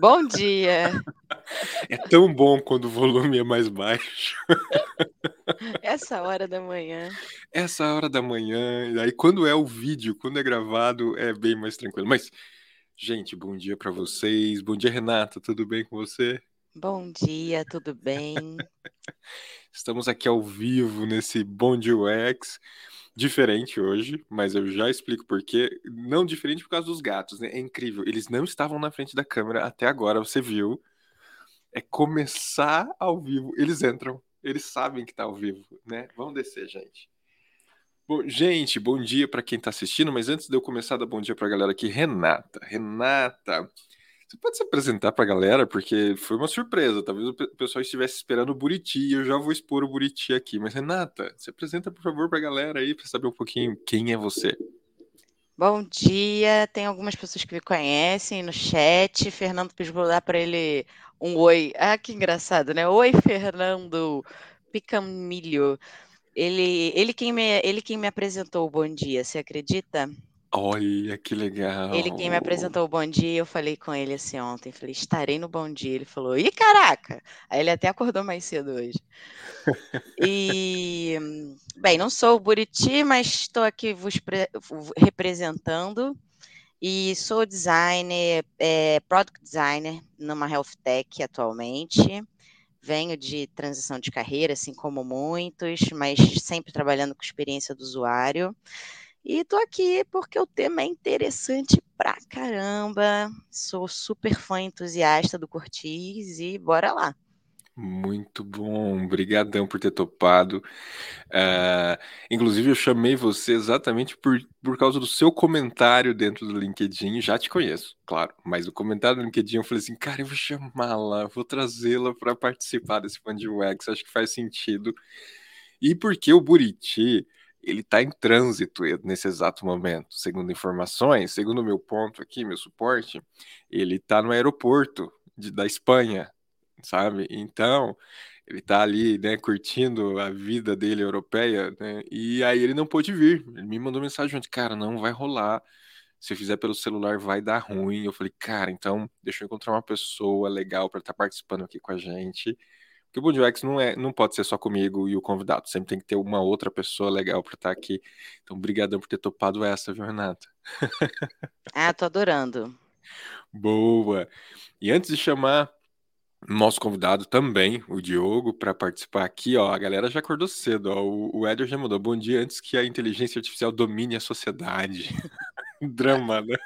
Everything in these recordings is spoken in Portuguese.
Bom dia. É tão bom quando o volume é mais baixo. Essa hora da manhã. Essa hora da manhã. E aí, quando é o vídeo, quando é gravado, é bem mais tranquilo. Mas, gente, bom dia para vocês. Bom dia, Renata. Tudo bem com você? Bom dia, tudo bem? Estamos aqui ao vivo nesse Bom Dia UX. Diferente hoje, mas eu já explico por quê. Não diferente por causa dos gatos, né? É incrível. Eles não estavam na frente da câmera até agora, você viu. É começar ao vivo. Eles entram, eles sabem que tá ao vivo, né? Vamos descer, gente. Bom, gente, bom dia para quem está assistindo, mas antes de eu começar, dar bom dia para a galera aqui. Renata, Renata, você pode se apresentar para a galera, porque foi uma surpresa. Talvez o pessoal estivesse esperando o Buriti eu já vou expor o Buriti aqui. Mas, Renata, se apresenta, por favor, para a galera aí, para saber um pouquinho quem é você. Bom dia, tem algumas pessoas que me conhecem no chat. Fernando pediu para dar para ele um oi. Ah, que engraçado, né? Oi, Fernando Picamilho. Ele, ele, quem me, ele quem me apresentou o bom dia, você acredita? Olha que legal. Ele quem me apresentou o Bom Dia, eu falei com ele assim ontem, falei, estarei no Bom Dia. Ele falou, ih, caraca! Aí ele até acordou mais cedo hoje. e, bem, não sou o Buriti, mas estou aqui vos representando. E sou designer, é, product designer numa health tech atualmente. Venho de transição de carreira, assim como muitos, mas sempre trabalhando com experiência do usuário. E tô aqui porque o tema é interessante pra caramba. Sou super fã entusiasta do Cortiz e bora lá. Muito bom, obrigadão por ter topado. Uh, inclusive, eu chamei você exatamente por, por causa do seu comentário dentro do LinkedIn. Já te conheço, claro, mas o comentário do LinkedIn eu falei assim: cara, eu vou chamá-la, vou trazê-la para participar desse Fund UX, acho que faz sentido. E porque o Buriti ele está em trânsito nesse exato momento. Segundo informações, segundo meu ponto aqui, meu suporte, ele está no aeroporto de, da Espanha, sabe? Então, ele está ali, né, curtindo a vida dele europeia, né? E aí ele não pôde vir. Ele me mandou mensagem onde, cara, não vai rolar. Se eu fizer pelo celular vai dar ruim. Eu falei, cara, então deixa eu encontrar uma pessoa legal para estar tá participando aqui com a gente. Porque o Bom UX não, é, não pode ser só comigo e o convidado, sempre tem que ter uma outra pessoa legal para estar tá aqui. Então, obrigadão por ter topado essa, viu, Renata? Ah, tô adorando. Boa! E antes de chamar nosso convidado também, o Diogo, para participar aqui, ó, a galera já acordou cedo, ó, o, o Éder já mandou, bom dia antes que a inteligência artificial domine a sociedade. Drama, né?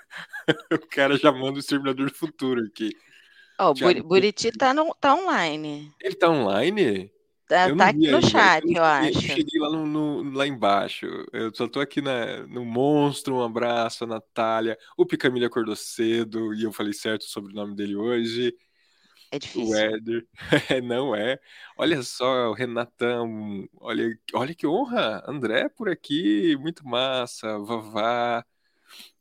O cara já manda o Exterminador do Futuro aqui. Ó, o Buriti tá, no, tá online. Ele tá online? Tá, tá aqui no chat, eu, eu acho. Eu cheguei lá, no, no, lá embaixo. Eu só tô aqui na, no Monstro. Um abraço, a Natália. O Picamilha acordou cedo e eu falei certo sobre o nome dele hoje. É difícil. O Éder. Não é. Olha só, o Renatão. Olha, olha que honra. André por aqui. Muito massa. Vavá.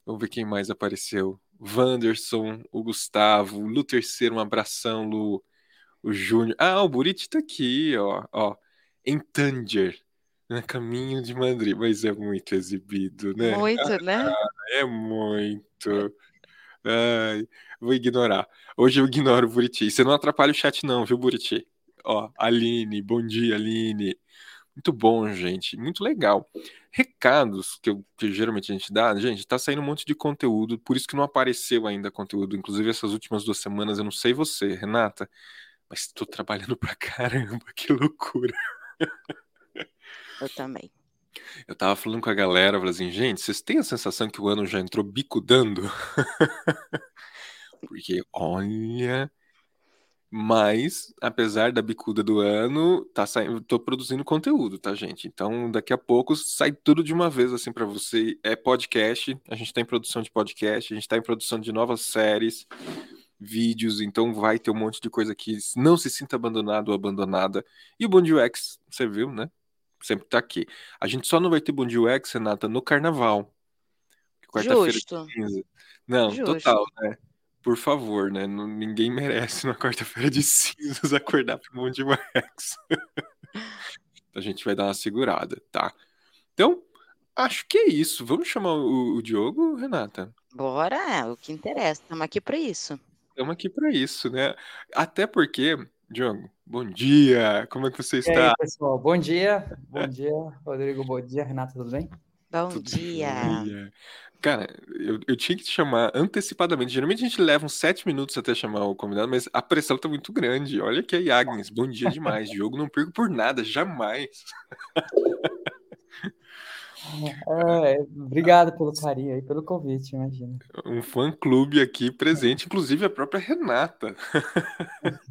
Vamos ver quem mais apareceu. Wanderson, o Gustavo, o Lu Terceiro, um abração, Lu, o Júnior. Ah, o Buriti tá aqui, ó, ó, em Tanger, no caminho de Madrid, mas é muito exibido, né? Muito, ah, né? É muito. Ai, vou ignorar. Hoje eu ignoro o Buriti. Você não atrapalha o chat, não, viu, Buriti? Ó, Aline, bom dia, Aline. Muito bom, gente. Muito legal. Recados que, eu, que geralmente a gente dá, gente, tá saindo um monte de conteúdo, por isso que não apareceu ainda conteúdo. Inclusive, essas últimas duas semanas, eu não sei você, Renata, mas estou trabalhando pra caramba, que loucura. Eu também. Eu tava falando com a galera, falei assim, gente, vocês têm a sensação que o ano já entrou bicudando? Porque, olha, mas, apesar da bicuda do ano, tá saindo, tô produzindo conteúdo, tá, gente? Então, daqui a pouco sai tudo de uma vez assim para você. É podcast, a gente tá em produção de podcast, a gente tá em produção de novas séries, vídeos, então vai ter um monte de coisa aqui. Não se sinta abandonado ou abandonada. E o Bom UX, você viu, né? Sempre tá aqui. A gente só não vai ter Bom UX, Renata, no carnaval. Quarta-feira. Justo. Não, Justo. total, né? Por favor, né? ninguém merece na quarta-feira de cinzas acordar para um monte de Max. a gente vai dar uma segurada, tá? Então, acho que é isso. Vamos chamar o, o Diogo, Renata? Bora, é o que interessa. Estamos aqui para isso. Estamos aqui para isso, né? Até porque, Diogo, bom dia. Como é que você está? E aí, pessoal? Bom dia. Bom dia, Rodrigo. Bom dia, Renata. Tudo bem? Bom tudo dia. dia. Cara, eu, eu tinha que te chamar antecipadamente. Geralmente a gente leva uns sete minutos até chamar o convidado, mas a pressão tá muito grande. Olha que aí, Agnes, bom dia demais. Diogo, não perco por nada, jamais. É, obrigado pelo carinho aí, pelo convite, imagina. Um fã-clube aqui presente, inclusive a própria Renata.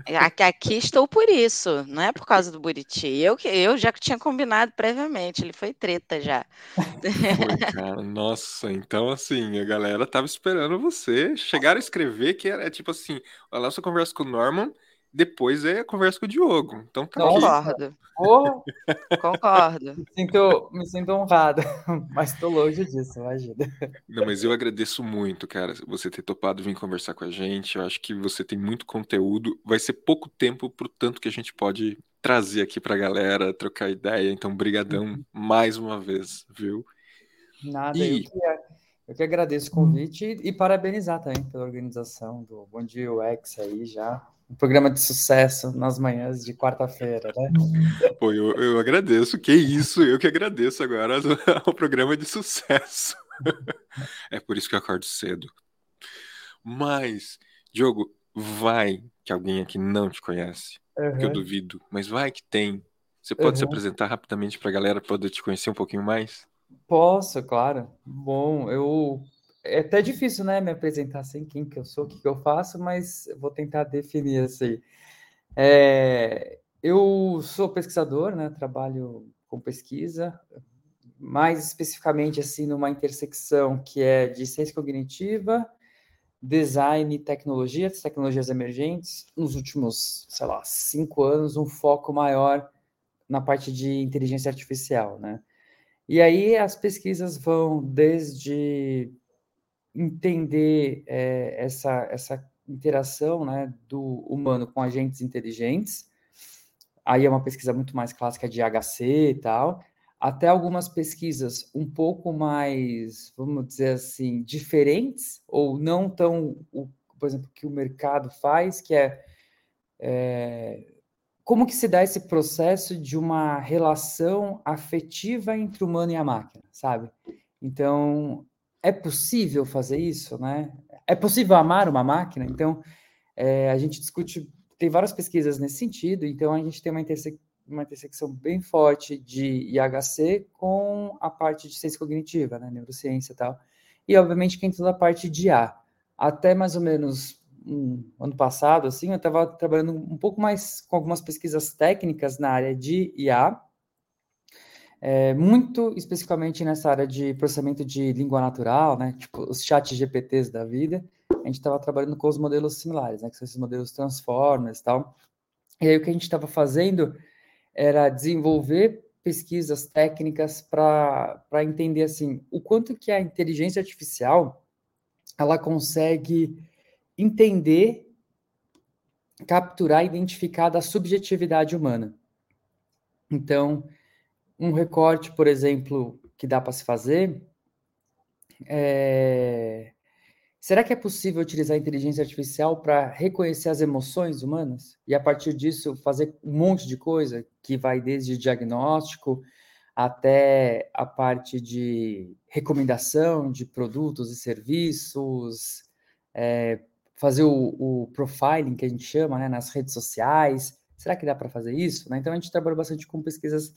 É, aqui, aqui, estou por isso, não é por causa do Buriti. Eu, eu já tinha combinado previamente, ele foi treta já. Foi, cara. Nossa, então assim, a galera tava esperando você. Chegaram a escrever que era tipo assim: a nossa conversa com o Norman depois é a conversa com o Diogo. Então tá Concordo. Oh, Concordo. Me sinto, me sinto honrado, mas estou longe disso, imagina. Não, mas eu agradeço muito, cara, você ter topado vir conversar com a gente. Eu acho que você tem muito conteúdo. Vai ser pouco tempo pro tanto que a gente pode trazer aqui pra galera, trocar ideia. Então, brigadão uhum. mais uma vez, viu? Nada, e... eu, que, eu que agradeço o convite e, e parabenizar também pela organização do Bom Dia UX aí já um programa de sucesso nas manhãs de quarta-feira, né? Pô, eu, eu agradeço, que isso, eu que agradeço agora o programa de sucesso. É por isso que eu acordo cedo. Mas, Diogo, vai que alguém aqui não te conhece, uhum. que eu duvido, mas vai que tem. Você pode uhum. se apresentar rapidamente para a galera poder te conhecer um pouquinho mais? Posso, claro. Bom, eu é até difícil, né, me apresentar sem quem que eu sou, o que, que eu faço, mas vou tentar definir assim. É, eu sou pesquisador, né, trabalho com pesquisa, mais especificamente assim numa intersecção que é de ciência cognitiva, design e tecnologia, tecnologias emergentes. Nos últimos, sei lá, cinco anos, um foco maior na parte de inteligência artificial, né? E aí as pesquisas vão desde entender é, essa, essa interação né, do humano com agentes inteligentes. Aí é uma pesquisa muito mais clássica de HC e tal, até algumas pesquisas um pouco mais, vamos dizer assim, diferentes, ou não tão, o, por exemplo, que o mercado faz, que é, é como que se dá esse processo de uma relação afetiva entre o humano e a máquina, sabe? Então, é possível fazer isso, né? É possível amar uma máquina? Então, é, a gente discute, tem várias pesquisas nesse sentido, então a gente tem uma, interse uma intersecção bem forte de IHC com a parte de ciência cognitiva, né? Neurociência e tal. E, obviamente, que toda a parte de IA. Até mais ou menos um, ano passado, assim, eu estava trabalhando um pouco mais com algumas pesquisas técnicas na área de IA, é, muito especificamente nessa área de processamento de língua natural, né, tipo os chat GPTs da vida, a gente estava trabalhando com os modelos similares, né, que são esses modelos transformers e tal. E aí o que a gente estava fazendo era desenvolver pesquisas técnicas para entender assim o quanto que a inteligência artificial ela consegue entender, capturar, identificar da subjetividade humana. Então, um recorte, por exemplo, que dá para se fazer é... Será que é possível utilizar a inteligência artificial para reconhecer as emoções humanas e a partir disso fazer um monte de coisa que vai desde diagnóstico até a parte de recomendação de produtos e serviços, é, fazer o, o, profiling que a gente chama né, nas redes sociais. Será que dá para fazer isso? Né? Então a gente trabalha bastante com pesquisas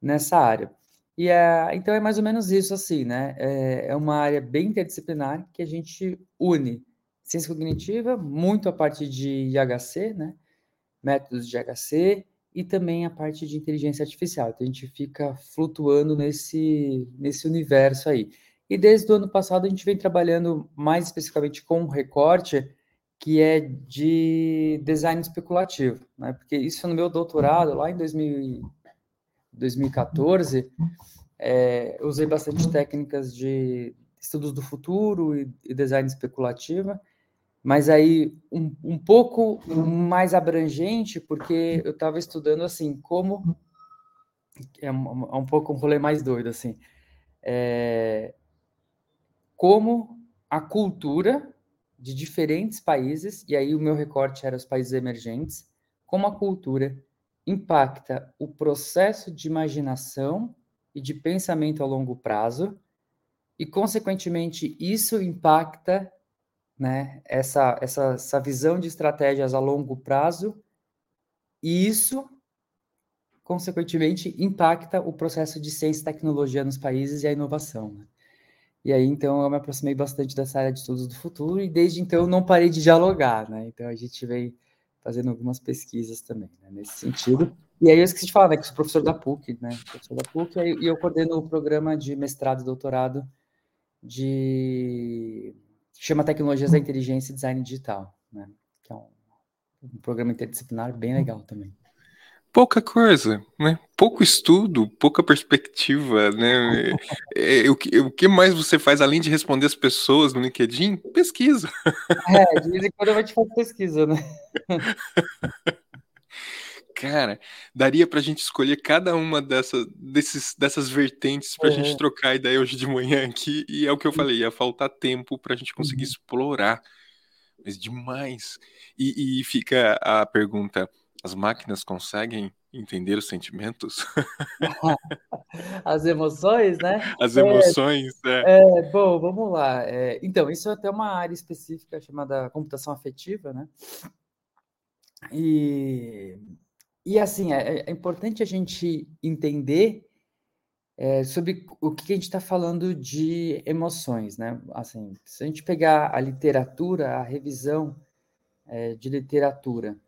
nessa área. E é, então é mais ou menos isso assim, né? É, é uma área bem interdisciplinar que a gente une ciência cognitiva, muito a parte de IHC, né? Métodos de IHC e também a parte de inteligência artificial. Então a gente fica flutuando nesse, nesse universo aí. E desde o ano passado a gente vem trabalhando mais especificamente com um recorte que é de design especulativo, né? Porque isso no meu doutorado lá em 2000 2014, é, usei bastante técnicas de estudos do futuro e, e design especulativa, mas aí um, um pouco mais abrangente, porque eu estava estudando assim como é um, é um pouco um rolê mais doido, assim. É, como a cultura de diferentes países, e aí o meu recorte era os países emergentes, como a cultura impacta o processo de imaginação e de pensamento a longo prazo, e, consequentemente, isso impacta né, essa, essa, essa visão de estratégias a longo prazo, e isso, consequentemente, impacta o processo de ciência e tecnologia nos países e a inovação. Né? E aí, então, eu me aproximei bastante dessa área de estudos do futuro, e desde então não parei de dialogar. Né? Então, a gente veio fazendo algumas pesquisas também, né, nesse sentido. E aí eu esqueci de falar, né, que sou professor da PUC, né, professor da PUC, e eu coordeno o programa de mestrado e doutorado de chama Tecnologias da Inteligência e Design Digital, né, que é um, um programa interdisciplinar bem legal também pouca coisa, né? Pouco estudo, pouca perspectiva, né? É, o, que, o que mais você faz além de responder as pessoas no LinkedIn? Pesquisa. É, de vez em quando eu vou te fazer pesquisa, né? Cara, daria pra gente escolher cada uma dessa, desses, dessas vertentes pra é. gente trocar ideia hoje de manhã aqui, e é o que eu falei, ia faltar tempo pra gente conseguir uhum. explorar. Mas demais. E, e fica a pergunta as máquinas conseguem entender os sentimentos? As emoções, né? As emoções, é. é. é bom, vamos lá. É, então, isso é até uma área específica chamada computação afetiva, né? E, e assim, é, é importante a gente entender é, sobre o que a gente está falando de emoções, né? Assim, se a gente pegar a literatura, a revisão é, de literatura,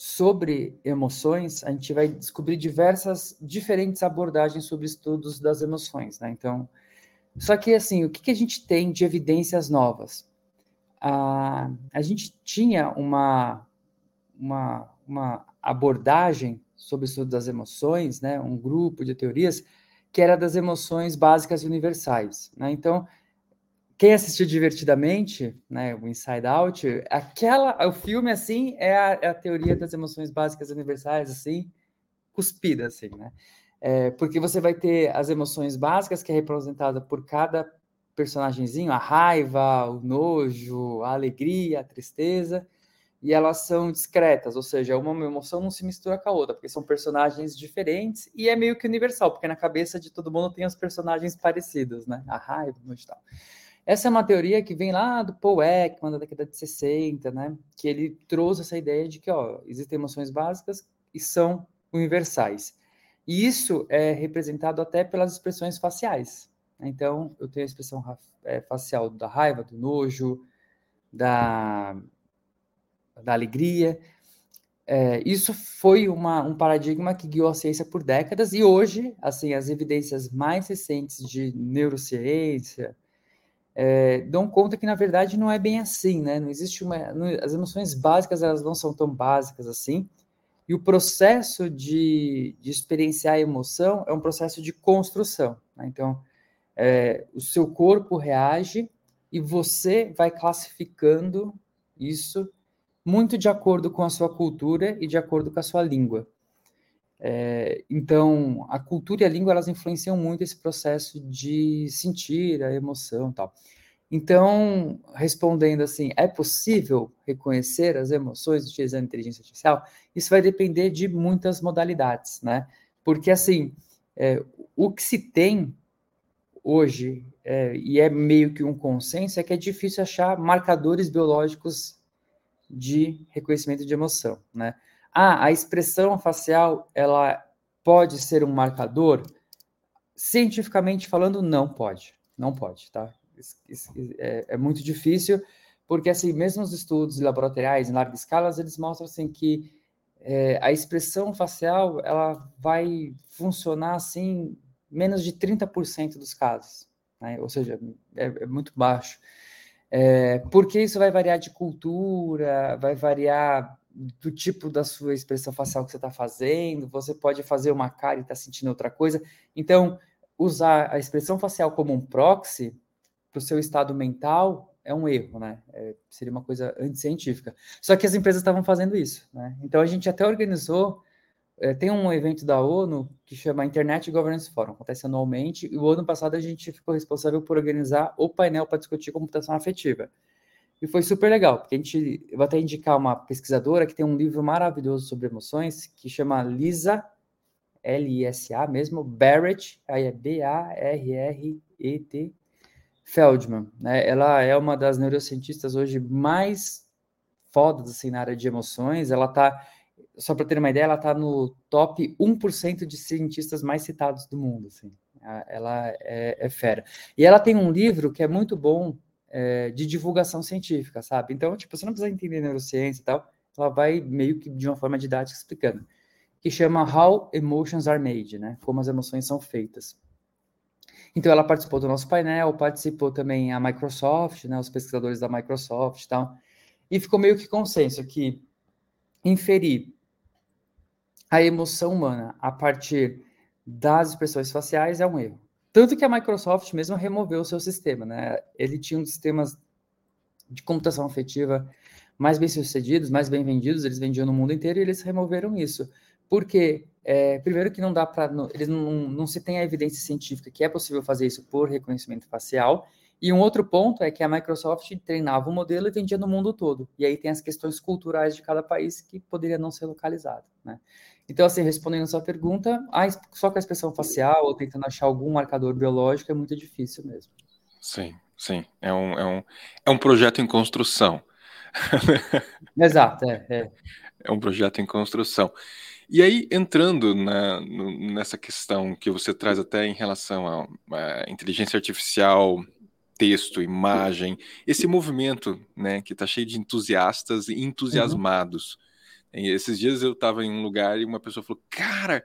sobre emoções, a gente vai descobrir diversas diferentes abordagens sobre estudos das emoções, né? Então, só que assim, o que, que a gente tem de evidências novas? A, a gente tinha uma, uma, uma abordagem sobre o estudo das emoções, né? Um grupo de teorias que era das emoções básicas universais, né? Então, quem assistiu divertidamente, né, o Inside Out, aquela, o filme assim é a, é a, teoria das emoções básicas universais, assim, cuspida, assim, né? É, porque você vai ter as emoções básicas que é representada por cada personagemzinho, a raiva, o nojo, a alegria, a tristeza, e elas são discretas, ou seja, uma emoção não se mistura com a outra, porque são personagens diferentes e é meio que universal, porque na cabeça de todo mundo tem os personagens parecidos, né? A raiva, o nojo e tal. Essa é uma teoria que vem lá do Paul Ekman, da década de 60, né? Que ele trouxe essa ideia de que, ó, existem emoções básicas e são universais. E isso é representado até pelas expressões faciais. Então, eu tenho a expressão é, facial da raiva, do nojo, da, da alegria. É, isso foi uma, um paradigma que guiou a ciência por décadas e hoje, assim, as evidências mais recentes de neurociência, é, dão conta que na verdade não é bem assim, né? Não existe uma, não, as emoções básicas elas não são tão básicas assim. E o processo de, de experienciar a emoção é um processo de construção. Né? Então, é, o seu corpo reage e você vai classificando isso muito de acordo com a sua cultura e de acordo com a sua língua. É, então, a cultura e a língua elas influenciam muito esse processo de sentir a emoção, tal. Então, respondendo assim, é possível reconhecer as emoções utilizando inteligência artificial? Isso vai depender de muitas modalidades, né? Porque assim, é, o que se tem hoje é, e é meio que um consenso é que é difícil achar marcadores biológicos de reconhecimento de emoção, né? Ah, a expressão facial, ela pode ser um marcador? Cientificamente falando, não pode. Não pode, tá? É, é muito difícil, porque, assim, mesmo os estudos laboratoriais em larga escala, eles mostram, assim, que é, a expressão facial, ela vai funcionar, assim, menos de 30% dos casos, né? Ou seja, é, é muito baixo. É, porque isso vai variar de cultura, vai variar do tipo da sua expressão facial que você está fazendo, você pode fazer uma cara e estar tá sentindo outra coisa. Então, usar a expressão facial como um proxy para o seu estado mental é um erro, né? É, seria uma coisa anticientífica. Só que as empresas estavam fazendo isso, né? Então, a gente até organizou é, tem um evento da ONU que chama Internet Governance Forum, acontece anualmente, e o ano passado a gente ficou responsável por organizar o painel para discutir computação afetiva. E foi super legal, porque a gente, eu vou até indicar uma pesquisadora que tem um livro maravilhoso sobre emoções, que chama Lisa, L-I-S-A mesmo, Barrett, aí é B-A-R-R-E-T, Feldman. Né? Ela é uma das neurocientistas hoje mais fodas assim, na área de emoções, ela está só para ter uma ideia, ela está no top 1% de cientistas mais citados do mundo. Assim. Ela é, é, fera. E ela tem um livro que é muito bom é, de divulgação científica, sabe? Então, tipo, você não precisa entender neurociência e tal, ela vai meio que de uma forma didática explicando, que chama How Emotions Are Made, né? Como as emoções são feitas. Então, ela participou do nosso painel, participou também a Microsoft, né? Os pesquisadores da Microsoft e tal. E ficou meio que consenso que inferir a emoção humana a partir das expressões faciais é um erro. Tanto que a Microsoft mesmo removeu o seu sistema, né? Ele tinha um sistemas de computação afetiva mais bem sucedidos, mais bem vendidos, eles vendiam no mundo inteiro e eles removeram isso. Porque, é, primeiro que não dá para, eles não, não se tem a evidência científica que é possível fazer isso por reconhecimento facial, e um outro ponto é que a Microsoft treinava o modelo e vendia no mundo todo. E aí tem as questões culturais de cada país que poderia não ser localizado, né? Então, assim, respondendo a sua pergunta, só com a expressão facial ou tentando achar algum marcador biológico é muito difícil mesmo. Sim, sim. É um, é um, é um projeto em construção. Exato, é, é. É um projeto em construção. E aí, entrando na, nessa questão que você traz até em relação à inteligência artificial, texto, imagem, esse movimento né, que está cheio de entusiastas e entusiasmados. Uhum. Esses dias eu estava em um lugar e uma pessoa falou: Cara,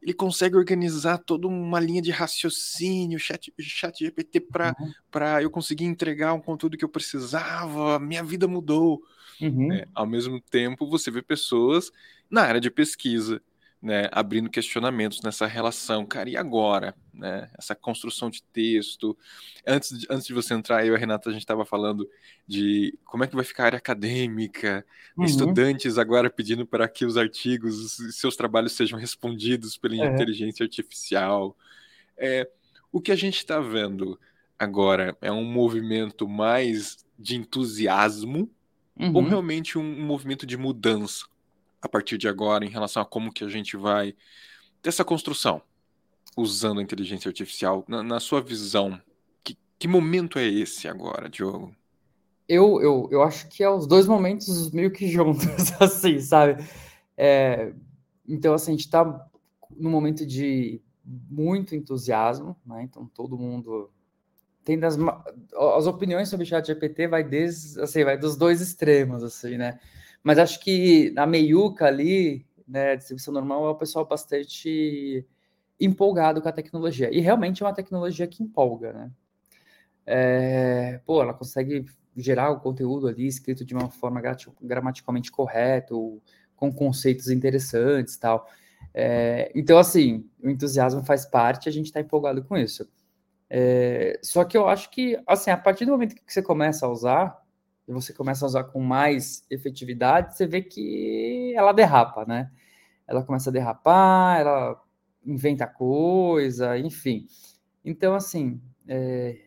ele consegue organizar toda uma linha de raciocínio, chat, chat GPT, para uhum. eu conseguir entregar um conteúdo que eu precisava, minha vida mudou. Uhum. É, ao mesmo tempo, você vê pessoas na área de pesquisa né, abrindo questionamentos nessa relação, cara, e agora? Né, essa construção de texto. Antes de, antes de você entrar, eu e a Renata, a gente estava falando de como é que vai ficar a área acadêmica, uhum. estudantes agora pedindo para que os artigos, seus trabalhos sejam respondidos pela é. inteligência artificial. É, o que a gente está vendo agora é um movimento mais de entusiasmo uhum. ou realmente um, um movimento de mudança? A partir de agora em relação a como que a gente vai ter essa construção usando a inteligência artificial na, na sua visão? Que, que, momento é esse agora, Diogo? Eu, eu, eu acho que é os dois momentos meio que juntos, assim, sabe? É, então, assim, a gente está num momento de muito entusiasmo, né? Então, todo mundo tem das as opiniões sobre o chat GPT vai desde assim vai dos dois extremos assim né mas acho que na meiuca ali, né, distribuição normal, é o pessoal bastante empolgado com a tecnologia. E realmente é uma tecnologia que empolga, né? É, pô, ela consegue gerar o conteúdo ali escrito de uma forma gramaticalmente correta, com conceitos interessantes tal. É, então, assim, o entusiasmo faz parte, a gente está empolgado com isso. É, só que eu acho que, assim, a partir do momento que você começa a usar, e você começa a usar com mais efetividade, você vê que ela derrapa, né? Ela começa a derrapar, ela inventa coisa, enfim. Então, assim, é...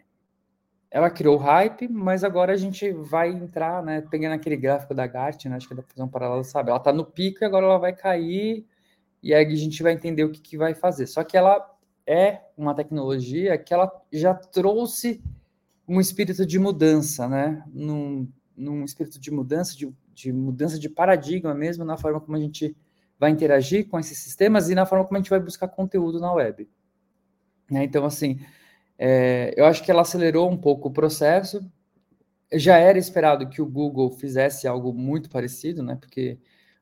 ela criou o hype, mas agora a gente vai entrar, né? Pegando aquele gráfico da Gartner, né? acho que dá para fazer um paralelo, sabe? Ela está no pico e agora ela vai cair, e aí a gente vai entender o que, que vai fazer. Só que ela é uma tecnologia que ela já trouxe um espírito de mudança, né? Num, num espírito de mudança, de, de mudança de paradigma mesmo na forma como a gente vai interagir com esses sistemas e na forma como a gente vai buscar conteúdo na web. Né? Então, assim, é, eu acho que ela acelerou um pouco o processo. Já era esperado que o Google fizesse algo muito parecido, né? Porque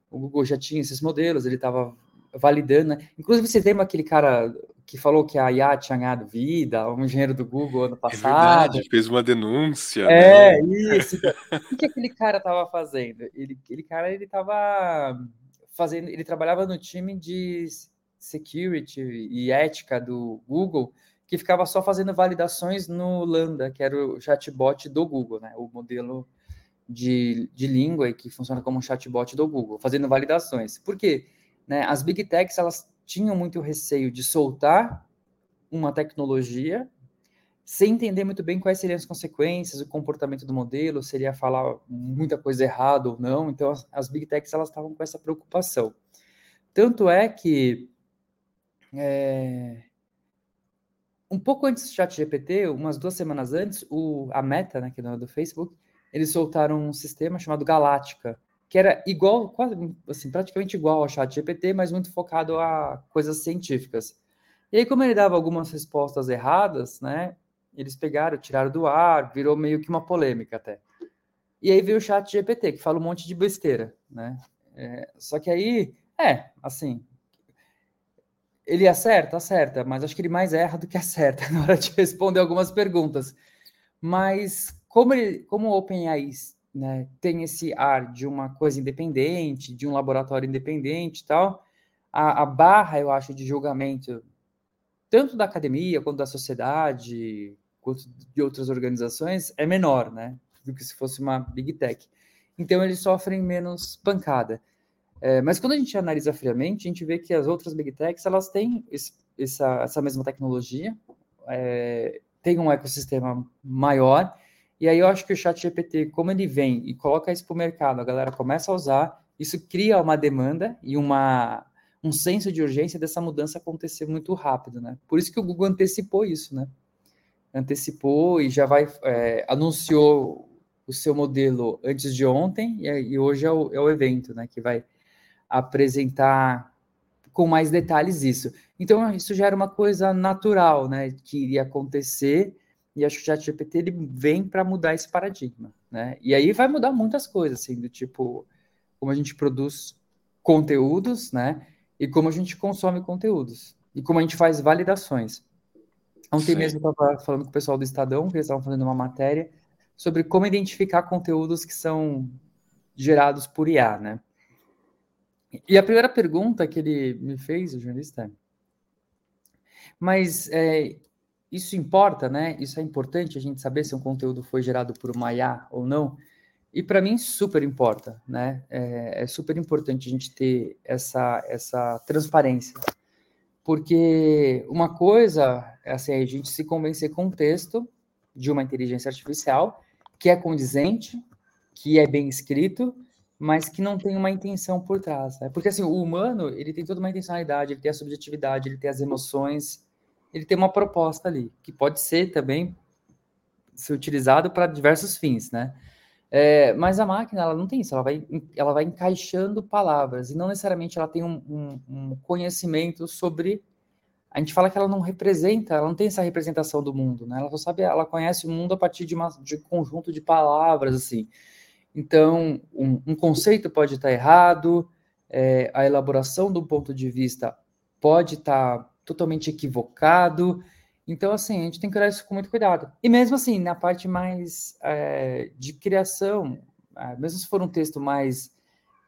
o Google já tinha esses modelos, ele estava validando. Né? Inclusive, você lembra aquele cara que falou que a IA tinha ganhado vida, um engenheiro do Google ano passado. É verdade, fez uma denúncia. É, né? isso. o que aquele cara estava fazendo? Ele, aquele cara, ele estava fazendo, ele trabalhava no time de security e ética do Google, que ficava só fazendo validações no Lambda, que era o chatbot do Google, né? O modelo de, de língua que funciona como um chatbot do Google, fazendo validações. Por quê? Né, as big techs elas tinham muito receio de soltar uma tecnologia sem entender muito bem quais seriam as consequências, o comportamento do modelo, seria falar muita coisa errada ou não. Então, as, as big techs elas estavam com essa preocupação. Tanto é que é, um pouco antes do chat GPT, umas duas semanas antes, o, a Meta, né, que é do Facebook, eles soltaram um sistema chamado Galáctica, que era igual, quase, assim, praticamente igual ao chat GPT, mas muito focado a coisas científicas. E aí, como ele dava algumas respostas erradas, né, eles pegaram, tiraram do ar, virou meio que uma polêmica até. E aí veio o chat GPT, que fala um monte de besteira, né? É, só que aí, é, assim, ele acerta, acerta, mas acho que ele mais erra do que acerta na hora de responder algumas perguntas. Mas como, ele, como o OpenAI né, tem esse ar de uma coisa independente, de um laboratório independente e tal, a, a barra, eu acho, de julgamento, tanto da academia quanto da sociedade, quanto de outras organizações, é menor, né? Do que se fosse uma big tech. Então, eles sofrem menos pancada. É, mas quando a gente analisa friamente, a gente vê que as outras big techs elas têm esse, essa, essa mesma tecnologia, é, um ecossistema maior, e aí eu acho que o chat GPT, como ele vem e coloca isso para o mercado, a galera começa a usar, isso cria uma demanda e uma, um senso de urgência dessa mudança acontecer muito rápido, né? Por isso que o Google antecipou isso, né? Antecipou e já vai, é, anunciou o seu modelo antes de ontem, e, e hoje é o, é o evento, né? Que vai apresentar com mais detalhes isso. Então, isso já era uma coisa natural, né, que iria acontecer, e acho que o ChatGPT ele vem para mudar esse paradigma, né? E aí vai mudar muitas coisas, assim, do tipo como a gente produz conteúdos, né? E como a gente consome conteúdos e como a gente faz validações. Ontem Sim. mesmo eu estava falando com o pessoal do Estadão, que eles estavam fazendo uma matéria sobre como identificar conteúdos que são gerados por IA, né? E a primeira pergunta que ele me fez, o jornalista, é, mas é, isso importa, né? Isso é importante a gente saber se um conteúdo foi gerado por uma IA ou não. E para mim super importa, né? É, é, super importante a gente ter essa, essa transparência. Porque uma coisa é assim, a gente se convencer com o texto de uma inteligência artificial que é condizente, que é bem escrito, mas que não tem uma intenção por trás. Né? Porque assim, o humano, ele tem toda uma intencionalidade, ele tem a subjetividade, ele tem as emoções, ele tem uma proposta ali, que pode ser também ser utilizado para diversos fins, né? É, mas a máquina, ela não tem isso, ela vai, ela vai encaixando palavras, e não necessariamente ela tem um, um, um conhecimento sobre... A gente fala que ela não representa, ela não tem essa representação do mundo, né? Ela só sabe, ela conhece o mundo a partir de, uma, de um conjunto de palavras, assim. Então, um, um conceito pode estar errado, é, a elaboração do ponto de vista pode estar totalmente equivocado. Então, assim, a gente tem que olhar isso com muito cuidado. E mesmo assim, na parte mais é, de criação, é, mesmo se for um texto mais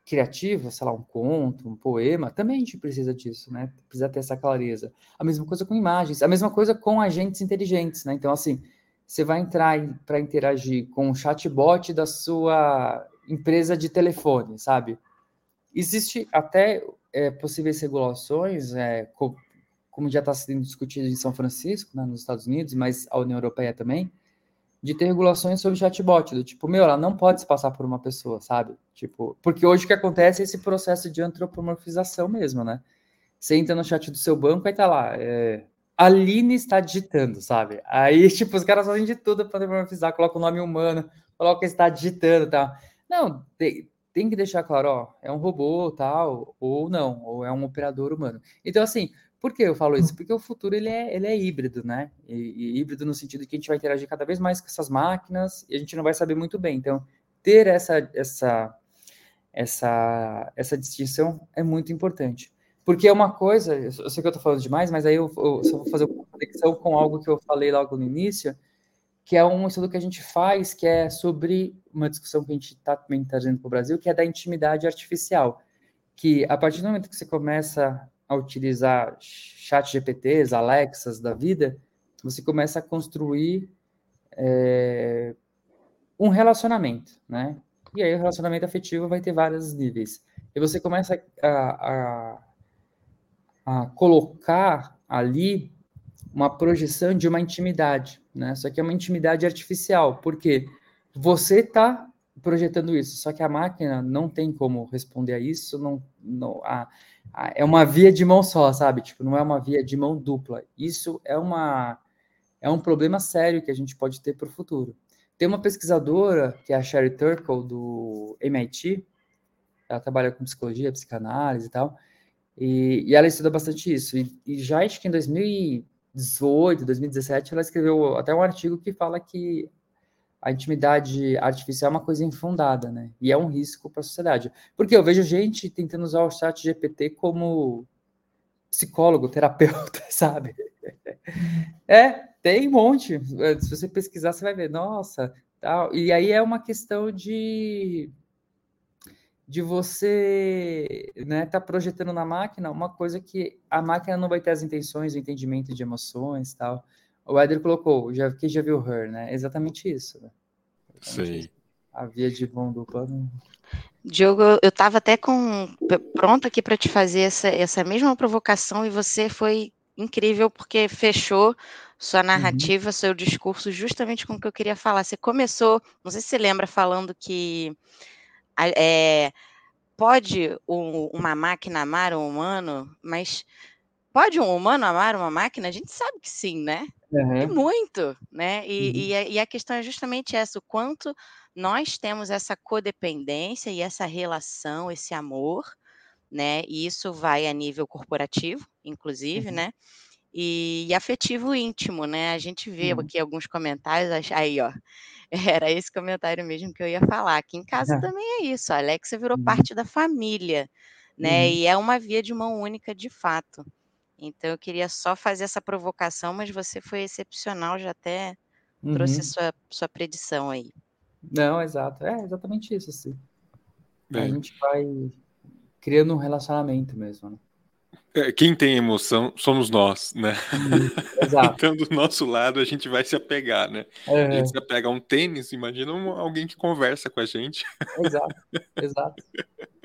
criativo, sei lá, um conto, um poema, também a gente precisa disso, né? Precisa ter essa clareza. A mesma coisa com imagens, a mesma coisa com agentes inteligentes, né? Então, assim, você vai entrar para interagir com o chatbot da sua empresa de telefone, sabe? Existe até é, possíveis regulações, é, como já está sendo discutido em São Francisco, né, nos Estados Unidos, mas a União Europeia também, de ter regulações sobre chatbot, do tipo, meu, ela não pode se passar por uma pessoa, sabe? Tipo, porque hoje o que acontece é esse processo de antropomorfização mesmo, né? Você entra no chat do seu banco e tá lá, é, Aline está digitando, sabe? Aí, tipo, os caras fazem de tudo para normalizar, coloca o nome humano, coloca está digitando tal. Não, tem, tem que deixar claro, ó, é um robô tal, ou não, ou é um operador humano. Então, assim, por que eu falo isso? Porque o futuro ele é, ele é híbrido, né? E, e híbrido no sentido que a gente vai interagir cada vez mais com essas máquinas e a gente não vai saber muito bem. Então, ter essa, essa, essa, essa distinção é muito importante. Porque é uma coisa, eu sei que eu estou falando demais, mas aí eu, eu só vou fazer uma conexão com algo que eu falei logo no início, que é um estudo que a gente faz, que é sobre uma discussão que a gente está também trazendo para o Brasil, que é da intimidade artificial. Que a partir do momento que você começa a utilizar chat GPTs, Alexas da vida, você começa a construir é, um relacionamento, né? E aí o relacionamento afetivo vai ter vários níveis. E você começa a, a a colocar ali uma projeção de uma intimidade, né? Só que é uma intimidade artificial, porque você está projetando isso, só que a máquina não tem como responder a isso, não, não a, é uma via de mão só, sabe? Tipo, não é uma via de mão dupla. Isso é uma é um problema sério que a gente pode ter para o futuro. Tem uma pesquisadora, que é a Sherry Turkle, do MIT, ela trabalha com psicologia, psicanálise e tal, e, e ela estuda bastante isso. E, e, já acho que em 2018, 2017, ela escreveu até um artigo que fala que a intimidade artificial é uma coisa infundada, né? E é um risco para a sociedade. Porque eu vejo gente tentando usar o chat GPT como psicólogo, terapeuta, sabe? É, tem um monte. Se você pesquisar, você vai ver, nossa, tal. E aí é uma questão de de você né, tá projetando na máquina uma coisa que a máquina não vai ter as intenções, o entendimento de emoções tal. O Eder colocou, já, quem já viu Her, né? Exatamente isso. Né? Exatamente A via de mão dupla. Não... Diogo, eu estava até com pronto aqui para te fazer essa, essa mesma provocação e você foi incrível porque fechou sua uhum. narrativa, uhum. seu discurso justamente com o que eu queria falar. Você começou, não sei se você lembra, falando que é, pode um, uma máquina amar um humano, mas pode um humano amar uma máquina? A gente sabe que sim, né? Uhum. E muito, né? E, uhum. e, a, e, a, questão é justamente essa: o quanto nós temos essa codependência e essa relação, esse amor, né? E isso vai a nível corporativo, inclusive, uhum. né? E, e, afetivo íntimo, né? A gente vê aqui alguns comentários, aí, ó. Era esse comentário mesmo que eu ia falar. Aqui em casa também é isso. A Alexa virou uhum. parte da família, né? Uhum. E é uma via de mão única de fato. Então eu queria só fazer essa provocação, mas você foi excepcional, já até uhum. trouxe sua, sua predição aí. Não, exato. É exatamente isso, assim. É. A gente vai criando um relacionamento mesmo, né? É, quem tem emoção somos nós, né? Exato. então, do nosso lado, a gente vai se apegar, né? A gente se apega a um tênis, imagina alguém que conversa com a gente. Exato, exato.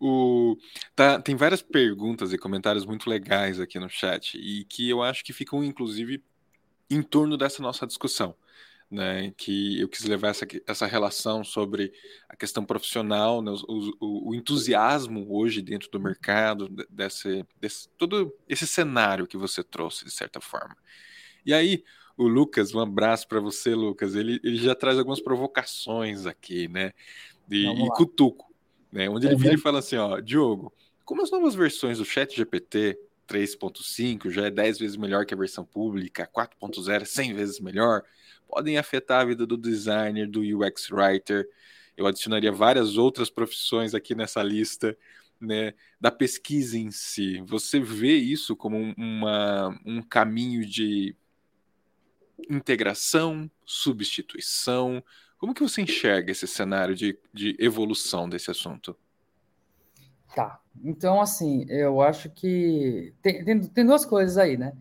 O, tá, tem várias perguntas e comentários muito legais aqui no chat e que eu acho que ficam, inclusive, em torno dessa nossa discussão né, que eu quis levar essa, essa relação sobre a questão profissional, né, o, o, o, entusiasmo hoje dentro do mercado, desse, desse, todo esse cenário que você trouxe, de certa forma. E aí, o Lucas, um abraço para você, Lucas, ele, ele já traz algumas provocações aqui, né, de, e cutuco, né, onde ele vira e fala assim, ó, Diogo, como as novas versões do chat GPT 3.5 já é 10 vezes melhor que a versão pública, 4.0 é 100 vezes melhor, podem afetar a vida do designer, do UX writer. Eu adicionaria várias outras profissões aqui nessa lista, né, da pesquisa em si. Você vê isso como uma, um caminho de integração, substituição? Como que você enxerga esse cenário de, de evolução desse assunto? Tá. Então, assim, eu acho que tem, tem, tem duas coisas aí, né?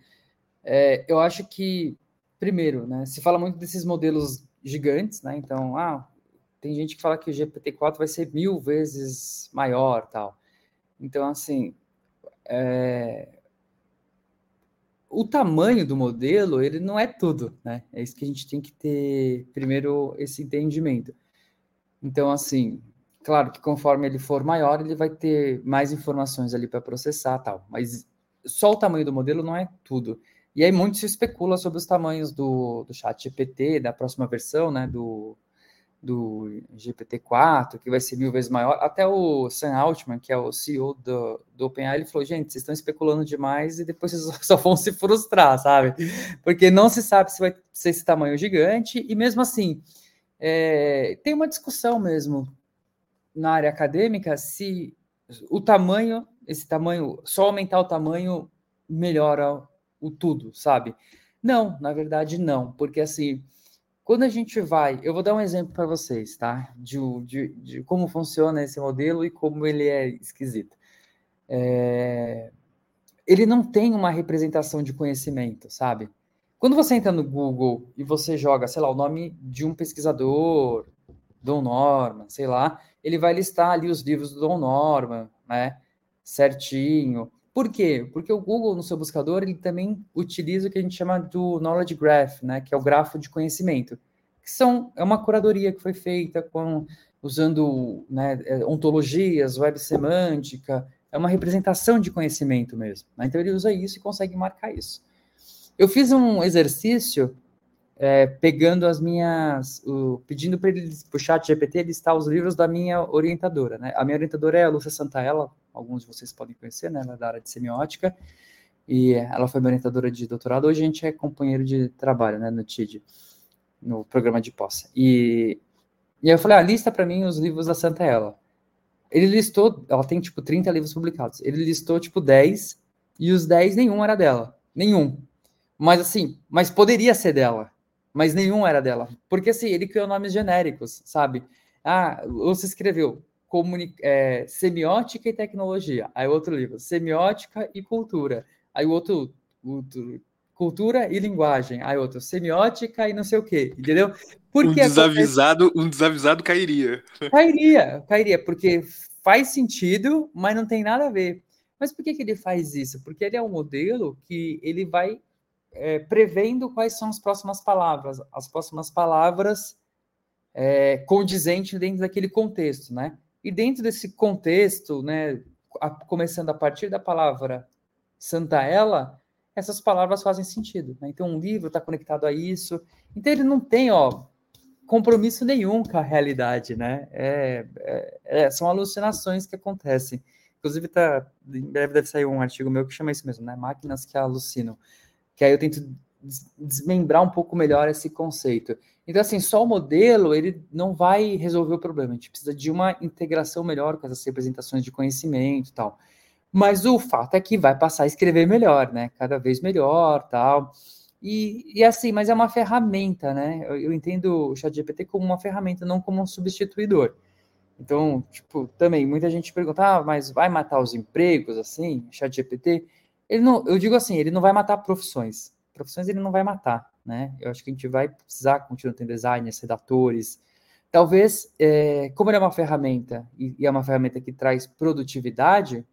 É, eu acho que primeiro, né, se fala muito desses modelos gigantes, né? Então, ah, tem gente que fala que o GPT-4 vai ser mil vezes maior, tal. Então, assim, é... o tamanho do modelo, ele não é tudo, né? É isso que a gente tem que ter, primeiro, esse entendimento. Então, assim, claro que conforme ele for maior, ele vai ter mais informações ali para processar, tal. Mas só o tamanho do modelo não é tudo. E aí muito se especula sobre os tamanhos do, do chat GPT, da próxima versão, né, do, do GPT-4, que vai ser mil vezes maior. Até o Sam Altman, que é o CEO do, do OpenAI, ele falou, gente, vocês estão especulando demais e depois vocês só vão se frustrar, sabe? Porque não se sabe se vai ser esse tamanho gigante, e mesmo assim, é, tem uma discussão mesmo na área acadêmica se o tamanho, esse tamanho, só aumentar o tamanho melhora o tudo, sabe? Não, na verdade não, porque assim, quando a gente vai, eu vou dar um exemplo para vocês, tá? De, de, de, como funciona esse modelo e como ele é esquisito. É... Ele não tem uma representação de conhecimento, sabe? Quando você entra no Google e você joga, sei lá, o nome de um pesquisador, Don Norman, sei lá, ele vai listar ali os livros do Don Norman, né? Certinho Por quê? Porque o Google, no seu buscador, ele também utiliza o que a gente chama do Knowledge Graph, né, que é o grafo de conhecimento, que são, é uma curadoria que foi feita com, usando né, é, ontologias, web semântica, é uma representação de conhecimento mesmo. Né? Então ele usa isso e consegue marcar isso. Eu fiz um exercício é, pegando as minhas, o, pedindo para ele, o chat GPT listar os livros da minha orientadora, né? A minha orientadora é a Lúcia Santaella, alguns de vocês podem conhecer, né? Ela é da área de semiótica, e ela foi minha orientadora de doutorado, hoje a gente é companheiro de trabalho, né, no TID, no programa de posse. E, e aí eu falei, ah, lista para mim os livros da Santaella. Ele listou, ela tem, tipo, 30 livros publicados, ele listou, tipo, 10, e os 10, nenhum era dela, nenhum. Mas, assim, mas poderia ser dela, mas nenhum era dela. Porque assim, ele criou nomes genéricos, sabe? Ah, você escreveu é, semiótica e tecnologia. Aí outro livro, semiótica e cultura. Aí outro, outro, cultura e linguagem. Aí outro, semiótica e não sei o quê, entendeu? Porque um desavisado, acontece... um desavisado cairia. Cairia, cairia, porque faz sentido, mas não tem nada a ver. Mas por que, que ele faz isso? Porque ele é um modelo que ele vai é, prevendo quais são as próximas palavras, as próximas palavras é, condizentes dentro daquele contexto, né? E dentro desse contexto, né, a, começando a partir da palavra Santa Ela, essas palavras fazem sentido. Né? Então, um livro está conectado a isso. Então, ele não tem, ó, compromisso nenhum com a realidade, né? É, é, é, são alucinações que acontecem. Inclusive, tá, em breve deve sair um artigo meu que chama isso mesmo, né? Máquinas que alucinam que aí eu tento desmembrar um pouco melhor esse conceito. Então, assim, só o modelo, ele não vai resolver o problema. A gente precisa de uma integração melhor com essas representações de conhecimento e tal. Mas o fato é que vai passar a escrever melhor, né? Cada vez melhor, tal. E, e assim, mas é uma ferramenta, né? Eu, eu entendo o ChatGPT como uma ferramenta, não como um substituidor. Então, tipo, também, muita gente pergunta, ah, mas vai matar os empregos, assim, ChatGPT? Ele não, eu digo assim, ele não vai matar profissões. Profissões ele não vai matar, né? Eu acho que a gente vai precisar continuar tendo designers, redatores. Talvez, é, como ele é uma ferramenta e, e é uma ferramenta que traz produtividade,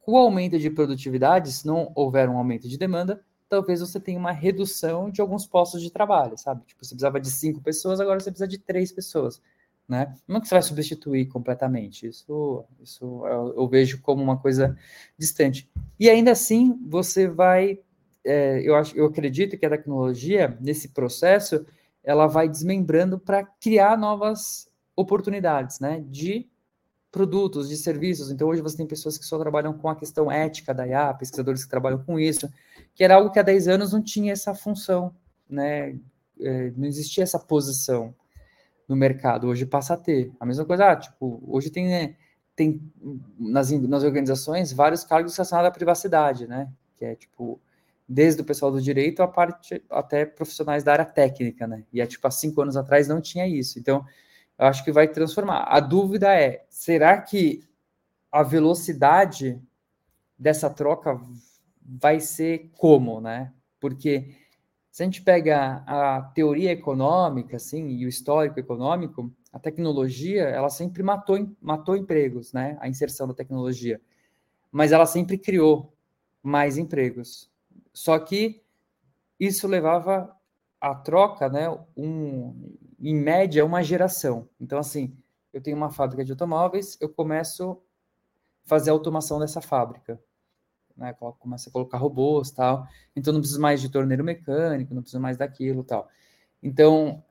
com o aumento de produtividade, se não houver um aumento de demanda, talvez você tenha uma redução de alguns postos de trabalho, sabe? Tipo, você precisava de cinco pessoas, agora você precisa de três pessoas né? Não é que você vai substituir completamente, isso, isso eu, eu vejo como uma coisa distante. E ainda assim, você vai, é, eu, acho, eu acredito que a tecnologia, nesse processo, ela vai desmembrando para criar novas oportunidades, né? De produtos, de serviços. Então, hoje você tem pessoas que só trabalham com a questão ética da IA, pesquisadores que trabalham com isso, que era algo que há 10 anos não tinha essa função, né? É, não existia essa posição no mercado, hoje passa a ter. A mesma coisa, ah, tipo, hoje tem, né, tem nas, nas organizações vários cargos relacionados à privacidade, né? Que é tipo, desde o pessoal do direito a parte até profissionais da área técnica, né? E é tipo, há cinco anos atrás não tinha isso. Então, eu acho que vai transformar. A dúvida é: será que a velocidade dessa troca vai ser como, né? Porque se a gente pega a teoria econômica, assim, e o histórico econômico, a tecnologia, ela sempre matou, matou empregos, né? A inserção da tecnologia. Mas ela sempre criou mais empregos. Só que isso levava a troca, né? Um, em média, uma geração. Então, assim, eu tenho uma fábrica de automóveis, eu começo a fazer a automação dessa fábrica né? Começa a colocar robôs tal. Então não precisa mais de torneiro mecânico, não precisa mais daquilo tal. Então,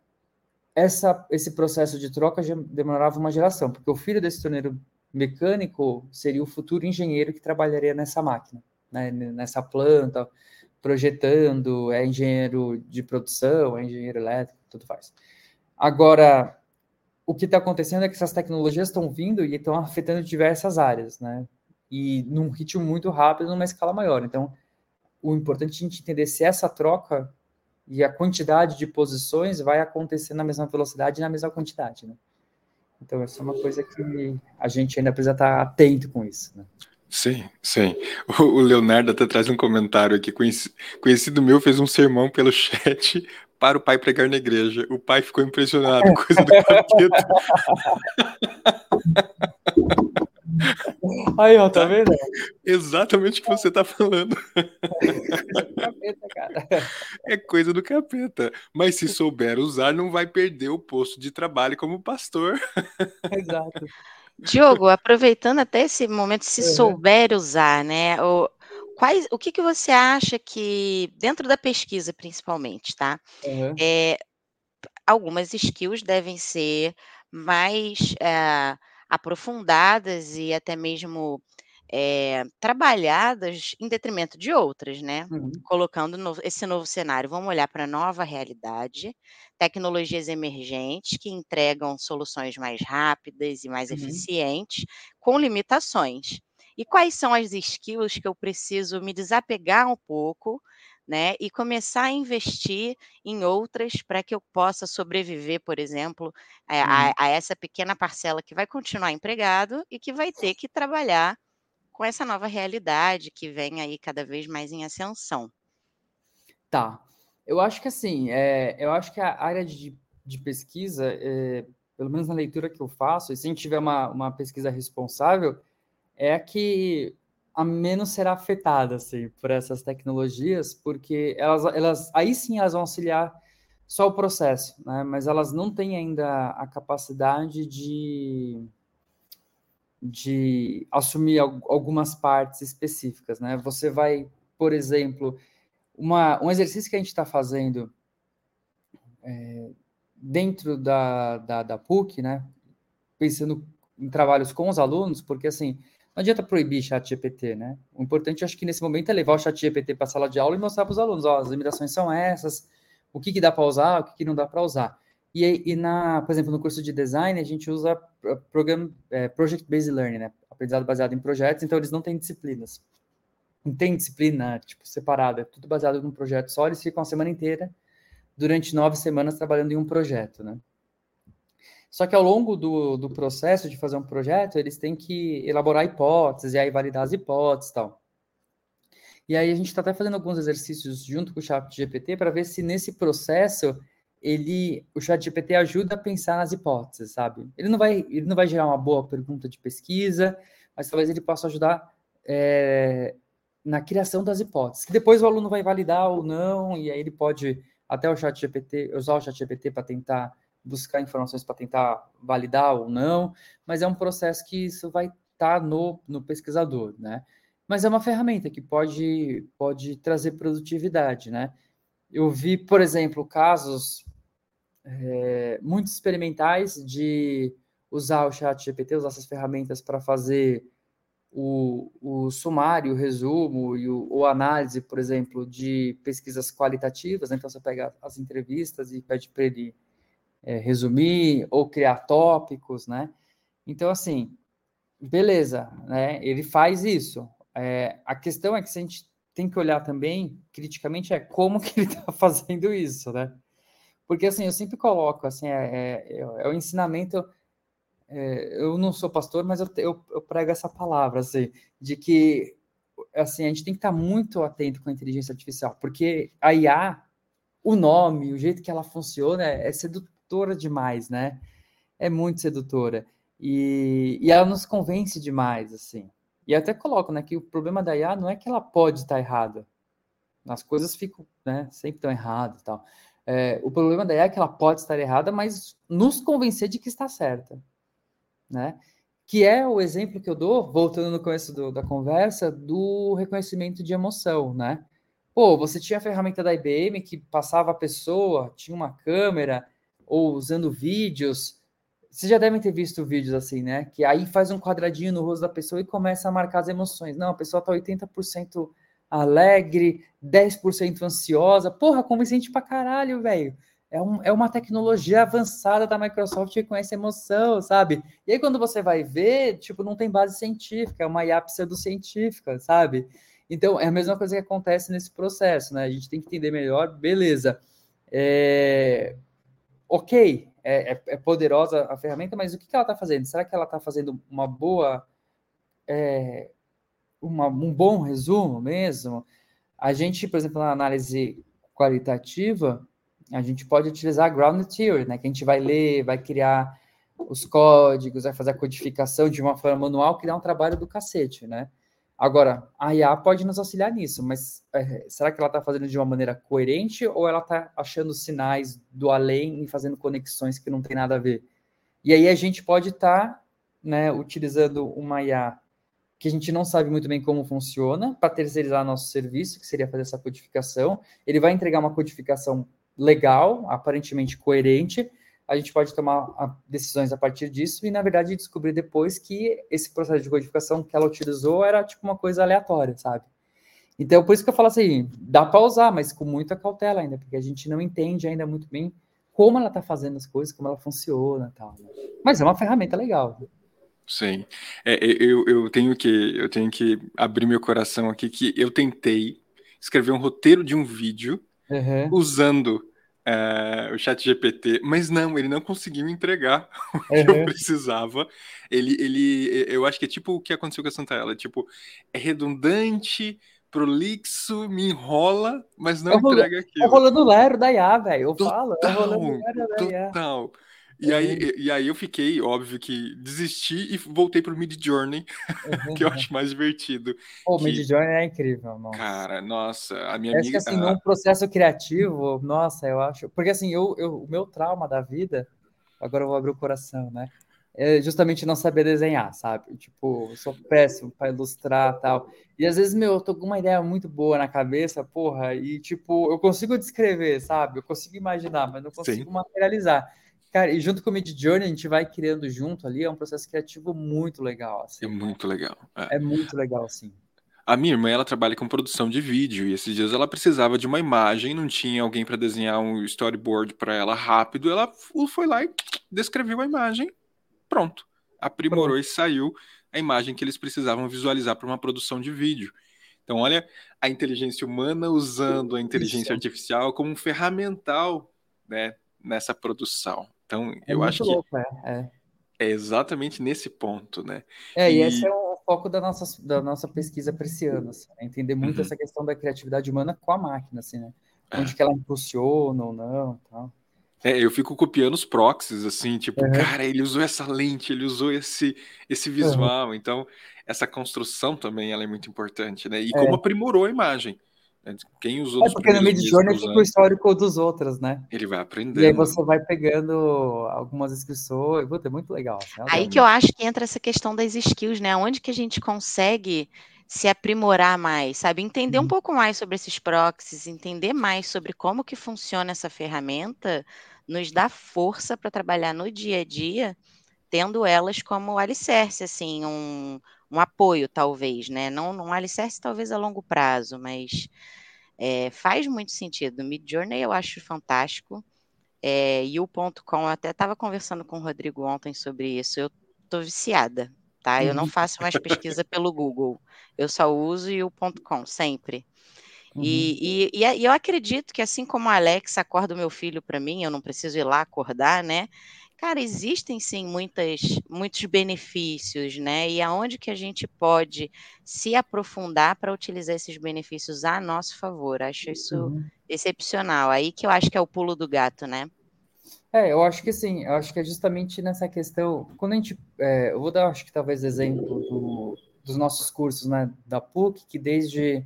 essa, esse processo de troca demorava uma geração, porque o filho desse torneiro mecânico seria o futuro engenheiro que trabalharia nessa máquina, né? nessa planta, projetando, é engenheiro de produção, é engenheiro elétrico, tudo faz. Agora, o que está acontecendo é que essas tecnologias estão vindo e estão afetando diversas áreas, né? e num ritmo muito rápido, numa escala maior. Então, o importante é a gente entender se essa troca e a quantidade de posições vai acontecer na mesma velocidade e na mesma quantidade, né? Então, essa é uma coisa que a gente ainda precisa estar atento com isso, né? Sim, sim. O Leonardo até traz um comentário aqui. Conhecido meu fez um sermão pelo chat para o pai pregar na igreja. O pai ficou impressionado, coisa do capeta. Aí, ó, tá vendo? Exatamente o que você tá falando. capeta, cara. É coisa do capeta. Mas se souber usar, não vai perder o posto de trabalho como pastor. Exato. Diogo, aproveitando até esse momento, se uhum. souber usar, né? O, quais, o que, que você acha que, dentro da pesquisa principalmente, tá? Uhum. É, algumas skills devem ser mais é, aprofundadas e até mesmo é, trabalhadas em detrimento de outras, né? Uhum. Colocando no, esse novo cenário. Vamos olhar para a nova realidade, tecnologias emergentes que entregam soluções mais rápidas e mais uhum. eficientes, com limitações. E quais são as skills que eu preciso me desapegar um pouco né? E começar a investir em outras para que eu possa sobreviver, por exemplo, a, a, uhum. a, essa pequena parcela que vai continuar empregado e que vai ter que trabalhar com essa nova realidade que vem aí cada vez mais em ascensão. Tá. Eu acho que assim, é, eu acho que a área de, de pesquisa, é, pelo menos na leitura que eu faço, e se a gente tiver uma, uma pesquisa responsável, é a que a menos será afetada assim, por essas tecnologias, porque elas, elas aí sim elas vão auxiliar só o processo, né? mas elas não têm ainda a capacidade de, de assumir algumas partes específicas. Né? Você vai, por exemplo, uma, um exercício que a gente está fazendo é, dentro da, da, da PUC, né? pensando em trabalhos com os alunos, porque assim, não adianta proibir chat GPT, né? O importante, acho que nesse momento, é levar o chat GPT para a sala de aula e mostrar para os alunos, ó, as limitações são essas, o que, que dá para usar, o que, que não dá para usar. E, e, na, por exemplo, no curso de design, a gente usa program, é, Project Based Learning, né? Aprendizado baseado em projetos, então eles não têm disciplinas. Não tem disciplina, tipo, separada, é tudo baseado num projeto só, eles ficam a semana inteira, durante nove semanas, trabalhando em um projeto, né? Só que ao longo do, do processo de fazer um projeto, eles têm que elaborar hipóteses, e aí validar as hipóteses e tal. E aí a gente está até fazendo alguns exercícios junto com o chat GPT para ver se nesse processo ele, o chat GPT ajuda a pensar nas hipóteses, sabe? Ele não vai, ele não vai gerar uma boa pergunta de pesquisa, mas talvez ele possa ajudar é, na criação das hipóteses, que depois o aluno vai validar ou não, e aí ele pode até o chat GPT, usar o chat GPT para tentar buscar informações para tentar validar ou não, mas é um processo que isso vai estar tá no, no pesquisador, né? Mas é uma ferramenta que pode, pode trazer produtividade, né? Eu vi, por exemplo, casos é, muito experimentais de usar o chat GPT, usar essas ferramentas para fazer o, o sumário, o resumo e o, o, análise, por exemplo, de pesquisas qualitativas. Né? Então, você pega as entrevistas e pede para ele é, resumir ou criar tópicos, né? Então, assim, beleza, né? Ele faz isso. É, a questão é que a gente tem que olhar também, criticamente, é como que ele está fazendo isso, né? Porque, assim, eu sempre coloco, assim, é, é, é o ensinamento... É, eu não sou pastor, mas eu, eu, eu prego essa palavra, assim, de que assim, a gente tem que estar muito atento com a inteligência artificial, porque a IA, o nome, o jeito que ela funciona é, é sedutor sedutora demais, né? É muito sedutora. E, e ela nos convence demais, assim. E até coloco, né, que o problema da IA não é que ela pode estar errada. As coisas ficam, né, sempre estão erradas e tal. É, o problema da IA é que ela pode estar errada, mas nos convencer de que está certa, né? Que é o exemplo que eu dou, voltando no começo do, da conversa, do reconhecimento de emoção, né? Pô, você tinha a ferramenta da IBM que passava a pessoa, tinha uma câmera, ou usando vídeos. Vocês já devem ter visto vídeos assim, né? Que aí faz um quadradinho no rosto da pessoa e começa a marcar as emoções. Não, a pessoa tá 80% alegre, 10% ansiosa. Porra, convincente pra caralho, velho. É, um, é uma tecnologia avançada da Microsoft que conhece emoção, sabe? E aí, quando você vai ver, tipo, não tem base científica, é uma IA pseudocientífica, sabe? Então, é a mesma coisa que acontece nesse processo, né? A gente tem que entender melhor, beleza. É, ok, é, é, é, poderosa a ferramenta, mas o que, que ela está fazendo? Será que ela está fazendo uma boa, é, uma, um bom resumo mesmo? A gente, por exemplo, na análise qualitativa, a gente pode utilizar a ground theory, né? Que a gente vai ler, vai criar os códigos, vai fazer a codificação de uma forma manual, que dá um trabalho do cacete, né? Agora, a IA pode nos auxiliar nisso, mas é, será que ela está fazendo de uma maneira coerente ou ela está achando sinais do além e fazendo conexões que não tem nada a ver? E aí a gente pode estar tá, né, utilizando uma IA que a gente não sabe muito bem como funciona para terceirizar nosso serviço, que seria fazer essa codificação. Ele vai entregar uma codificação legal, aparentemente coerente, a gente pode tomar decisões a partir disso e, na verdade, descobrir depois que esse processo de codificação que ela utilizou era tipo uma coisa aleatória, sabe? Então, por isso que eu falo assim, dá para usar, mas com muita cautela ainda, porque a gente não entende ainda muito bem como ela está fazendo as coisas, como ela funciona tal. Mas é uma ferramenta legal. Sim. É, eu, eu, tenho que, eu tenho que abrir meu coração aqui que eu tentei escrever um roteiro de um vídeo uhum. usando é, o chat GPT, mas não, ele não conseguiu entregar o que uhum. eu precisava. Ele, ele, eu acho que é tipo o que aconteceu com a Santa Ela, tipo, é redundante, prolixo, me enrola, mas não é entrega aquilo. É rolando lero da IA, velho, eu total, falo, é o rolando lero da IA. Total. E aí, e aí eu fiquei, óbvio que desisti e voltei pro Mid Journey, uhum. que eu acho mais divertido. O que... Mid Journey é incrível, nossa. Cara, nossa, a minha Parece amiga. Que, assim, num processo criativo, nossa, eu acho. Porque assim, eu, eu, o meu trauma da vida, agora eu vou abrir o coração, né? É justamente não saber desenhar, sabe? Tipo, eu sou péssimo para ilustrar tal. E às vezes, meu, eu tô com uma ideia muito boa na cabeça, porra, e tipo, eu consigo descrever, sabe? Eu consigo imaginar, mas não consigo Sim. materializar. Cara, e junto com o Mid Journey, a gente vai criando junto ali, é um processo criativo muito legal. Assim, é muito legal. É. é muito legal, sim. A minha irmã, ela trabalha com produção de vídeo e esses dias ela precisava de uma imagem, não tinha alguém para desenhar um storyboard para ela rápido, ela foi lá e descreveu a imagem, pronto. Aprimorou pronto. e saiu a imagem que eles precisavam visualizar para uma produção de vídeo. Então, olha a inteligência humana usando a inteligência artificial como um ferramental, né, nessa produção. Então, é eu acho louco, que é, é. é, exatamente nesse ponto, né? É, e, e esse é o foco da nossa, da nossa pesquisa para esse ano, assim, né? entender muito uhum. essa questão da criatividade humana com a máquina, assim, né? É. Onde que ela impulsiona ou não, tal. É, eu fico copiando os proxies, assim, tipo, uhum. cara, ele usou essa lente, ele usou esse, esse visual, uhum. então essa construção também ela é muito importante, né? E como aprimorou a imagem. Né, quem usou é porque no Midjourney fica o histórico dos outros, né? Ele vai aprendendo. E aí você vai pegando algumas inscrições. Puta, é muito legal. Assim, aí que eu acho que entra essa questão das skills, né? Onde que a gente consegue se aprimorar mais, sabe? Entender um uhum. pouco mais sobre esses proxies, entender mais sobre como que funciona essa ferramenta, nos dá força para trabalhar no dia a dia, tendo elas como alicerce, assim, um, um apoio, talvez, né? Não um alicerce, talvez a longo prazo, mas é, faz muito sentido. Mid Journey eu acho fantástico. É, e o ponto com, eu até estava conversando com o Rodrigo ontem sobre isso. Eu estou viciada, tá? Eu não uhum. faço mais pesquisa pelo Google. Eu só uso o ponto com, sempre. Uhum. E, e, e, eu acredito que assim como a Alexa acorda o meu filho para mim, eu não preciso ir lá acordar, né? Cara, existem sim muitas, muitos benefícios, né? E aonde que a gente pode se aprofundar para utilizar esses benefícios a nosso favor? Acho isso uhum. excepcional. Aí que eu acho que é o pulo do gato, né? É, eu acho que sim, eu acho que é justamente nessa questão, quando a gente, é, eu vou dar, acho que talvez exemplo do, dos nossos cursos, né, da PUC, que desde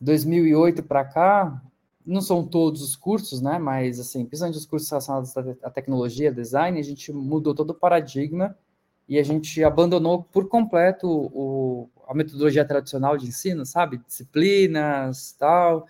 2008 para cá, não são todos os cursos, né? Mas, assim, principalmente os cursos relacionados à tecnologia, design, a gente mudou todo o paradigma e a gente abandonou por completo o, a metodologia tradicional de ensino, sabe? Disciplinas, tal.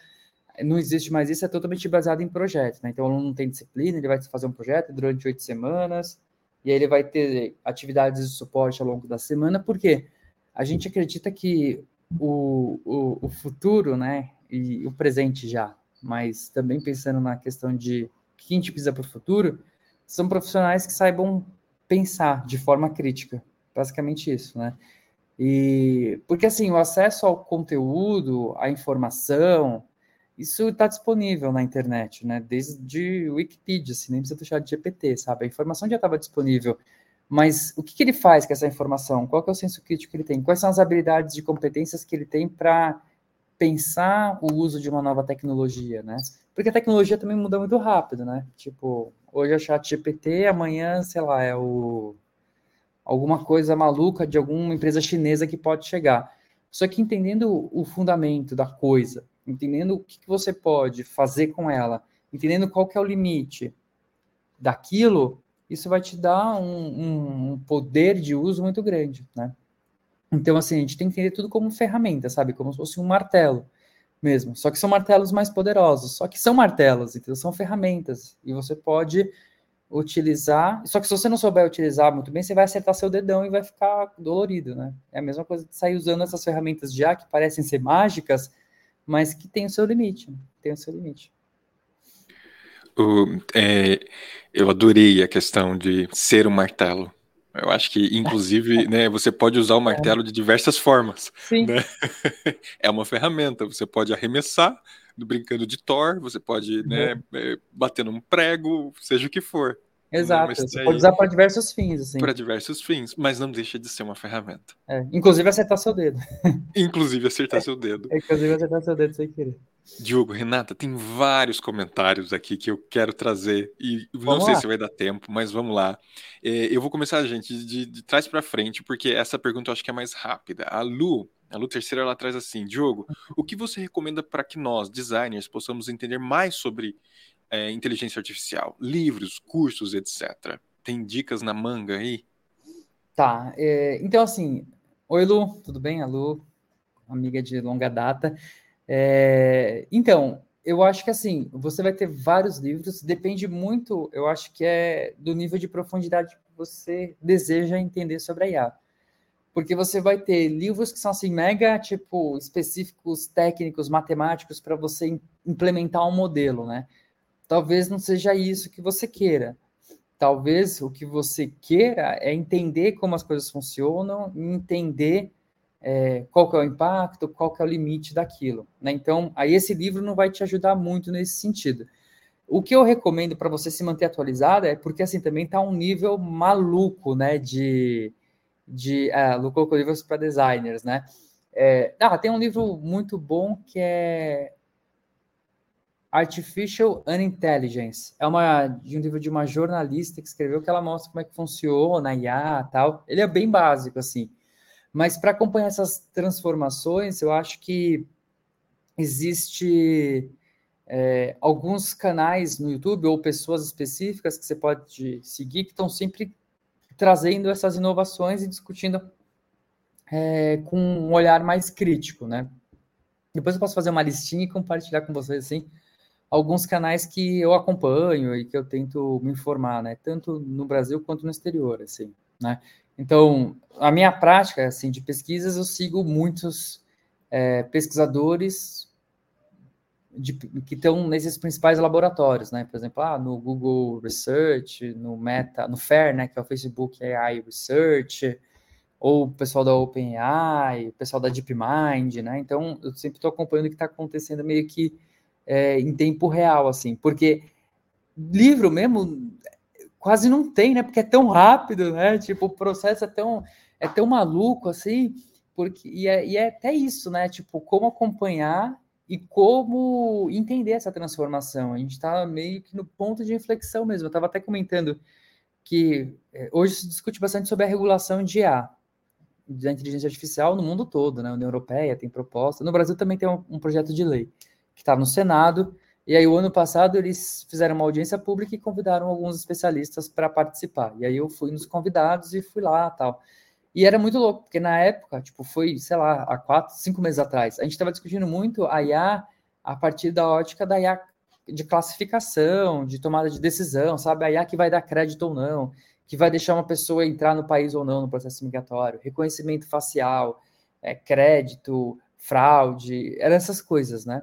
Não existe mais isso, é totalmente baseado em projetos, né? Então, o aluno não tem disciplina, ele vai fazer um projeto durante oito semanas, e aí ele vai ter atividades de suporte ao longo da semana, porque a gente acredita que o, o, o futuro, né, e o presente já, mas também pensando na questão de o que a gente precisa para o futuro, são profissionais que saibam pensar de forma crítica, basicamente isso, né? E porque assim, o acesso ao conteúdo, à informação, isso está disponível na internet, né? Desde Wikipedia, assim, nem precisa do chat GPT, sabe? A informação já estava disponível. Mas o que, que, ele faz com essa informação? Qual é o senso crítico que ele tem? Quais são as habilidades e competências que ele tem para pensar o uso de uma nova tecnologia, né? Porque a tecnologia também muda muito rápido, né? Tipo, hoje é chat GPT, amanhã, sei lá, é o alguma coisa maluca de alguma empresa chinesa que pode chegar. Só que entendendo o fundamento da coisa, entendendo o que, você pode fazer com ela, entendendo qual que é o limite daquilo, isso vai te dar um, um, poder de uso muito grande, né? Então, assim, a gente tem que entender tudo como ferramenta, sabe? Como se fosse um martelo mesmo. Só que são martelos mais poderosos. Só que são martelos, então são ferramentas. E você pode utilizar. Só que se você não souber utilizar muito bem, você vai acertar seu dedão e vai ficar dolorido, né? É a mesma coisa de sair usando essas ferramentas já que parecem ser mágicas, mas que tem o seu limite. Tem o seu limite. É, eu adorei a questão de ser um martelo. Eu acho que, inclusive, né, você pode usar o martelo de diversas formas. Sim. Né? É uma ferramenta. Você pode arremessar, brincando de Thor, você pode né, uhum. é, bater num prego, seja o que for. Né? Exato, você aí, pode usar para diversos fins. Assim. Para diversos fins, mas não deixa de ser uma ferramenta. É, inclusive acertar seu dedo. Inclusive acertar é, seu dedo. inclusive acertar seu dedo sem querer. Diogo, Renata, tem vários comentários aqui que eu quero trazer e vamos não sei lá. se vai dar tempo, mas vamos lá. É, eu vou começar, gente, de, de trás para frente, porque essa pergunta eu acho que é mais rápida. A Lu, a Lu Terceira, ela traz assim, Diogo, o que você recomenda para que nós, designers, possamos entender mais sobre é, inteligência artificial? Livros, cursos, etc. Tem dicas na manga aí? Tá, é, então assim, oi Lu, tudo bem? A Lu, amiga de longa data. É, então, eu acho que assim, você vai ter vários livros, depende muito, eu acho que é do nível de profundidade que você deseja entender sobre a IA. Porque você vai ter livros que são assim, mega, tipo, específicos, técnicos, matemáticos, para você implementar um modelo, né? Talvez não seja isso que você queira. Talvez o que você queira é entender como as coisas funcionam, entender é, qual que é o impacto, qual que é o limite daquilo. Né? Então, aí esse livro não vai te ajudar muito nesse sentido. O que eu recomendo para você se manter atualizado é porque assim também está um nível maluco, né? De, de é, colocou livros para designers, né? É, ah, tem um livro muito bom que é Artificial Unintelligence. É uma, de um livro de uma jornalista que escreveu que ela mostra como é que funciona a IA tal. Ele é bem básico, assim. Mas para acompanhar essas transformações, eu acho que existe é, alguns canais no YouTube ou pessoas específicas que você pode seguir que estão sempre trazendo essas inovações e discutindo é, com um olhar mais crítico, né? Depois eu posso fazer uma listinha e compartilhar com vocês assim alguns canais que eu acompanho e que eu tento me informar, né? Tanto no Brasil quanto no exterior, assim, né? Então, a minha prática assim de pesquisas, eu sigo muitos é, pesquisadores de, que estão nesses principais laboratórios, né? Por exemplo, ah, no Google Research, no Meta, no FAIR, né? Que é o Facebook AI Research, ou o pessoal da OpenAI, o pessoal da DeepMind, né? Então, eu sempre estou acompanhando o que está acontecendo meio que é, em tempo real, assim, porque livro mesmo quase não tem, né? Porque é tão rápido, né? Tipo, o processo é tão, é tão maluco assim, porque e é, e é até isso, né? Tipo, como acompanhar e como entender essa transformação. A gente está meio que no ponto de inflexão mesmo. Eu estava até comentando que é, hoje se discute bastante sobre a regulação de IA, da inteligência artificial no mundo todo, né? A União Europeia tem proposta. No Brasil também tem um, um projeto de lei que está no Senado e aí, o ano passado, eles fizeram uma audiência pública e convidaram alguns especialistas para participar. E aí, eu fui nos convidados e fui lá tal. E era muito louco, porque na época, tipo, foi, sei lá, há quatro, cinco meses atrás, a gente estava discutindo muito a IA a partir da ótica da IA de classificação, de tomada de decisão, sabe? A IA que vai dar crédito ou não, que vai deixar uma pessoa entrar no país ou não no processo migratório, reconhecimento facial, é, crédito, fraude, eram essas coisas, né?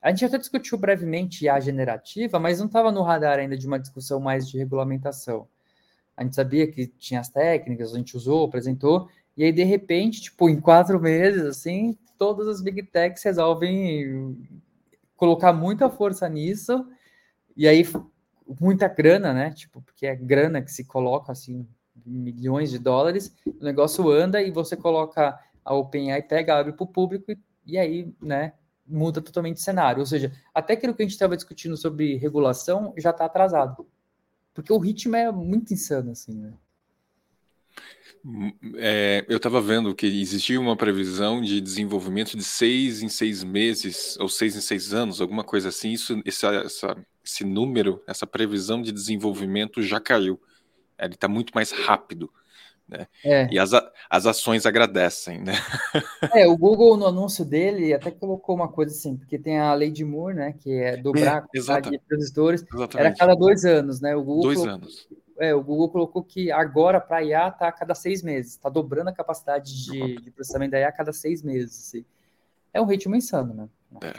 A gente até discutiu brevemente a generativa, mas não estava no radar ainda de uma discussão mais de regulamentação. A gente sabia que tinha as técnicas, a gente usou, apresentou, e aí, de repente, tipo, em quatro meses, assim, todas as big techs resolvem colocar muita força nisso, e aí muita grana, né? Tipo, porque é grana que se coloca, assim, milhões de dólares, o negócio anda e você coloca a OpenAI, pega, abre para o público, e, e aí, né, muda totalmente o cenário. Ou seja, até aquilo que a gente estava discutindo sobre regulação já está atrasado. porque o ritmo é muito insano, assim, né? É, eu estava vendo que existia uma previsão de desenvolvimento de seis em seis meses, ou seis em seis anos, alguma coisa assim. Isso, essa, esse número, essa previsão de desenvolvimento já caiu. Ele está muito mais rápido. Né? É. E as, as ações agradecem, né? É, o Google no anúncio dele até colocou uma coisa assim, porque tem a lei de Moore, né? Que é dobrar é, a de transistores. Era cada dois anos, né? O Google dois colocou, anos. É, o Google colocou que agora para a IA está a cada seis meses, está dobrando a capacidade de, de, processamento da IA a cada seis meses. Assim. É um ritmo insano, né? É.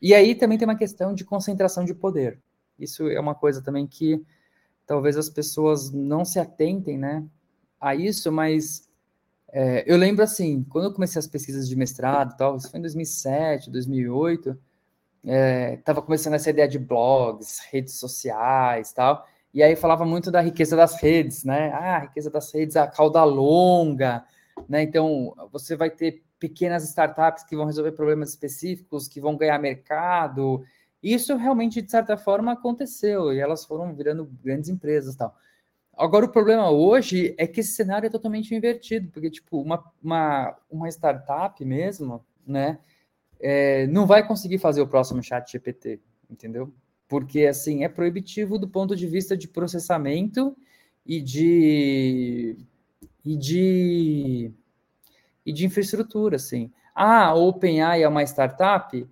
E aí também tem uma questão de concentração de poder. Isso é uma coisa também que talvez as pessoas não se atentem, né? A isso, mas é, eu lembro assim, quando eu comecei as pesquisas de mestrado tal, isso foi em 2007, 2008, estava é, começando essa ideia de blogs, redes sociais tal, e aí falava muito da riqueza das redes, né? Ah, a riqueza das redes, a cauda longa, né? Então, você vai ter pequenas startups que vão resolver problemas específicos, que vão ganhar mercado. Isso realmente, de certa forma, aconteceu, e elas foram virando grandes empresas tal. Agora, o problema hoje é que esse cenário é totalmente invertido, porque, tipo, uma, uma, uma startup mesmo, né, é, não vai conseguir fazer o próximo chat GPT, entendeu? Porque, assim, é proibitivo do ponto de vista de processamento e de... e de... e de infraestrutura, assim. Ah, a OpenAI é uma startup?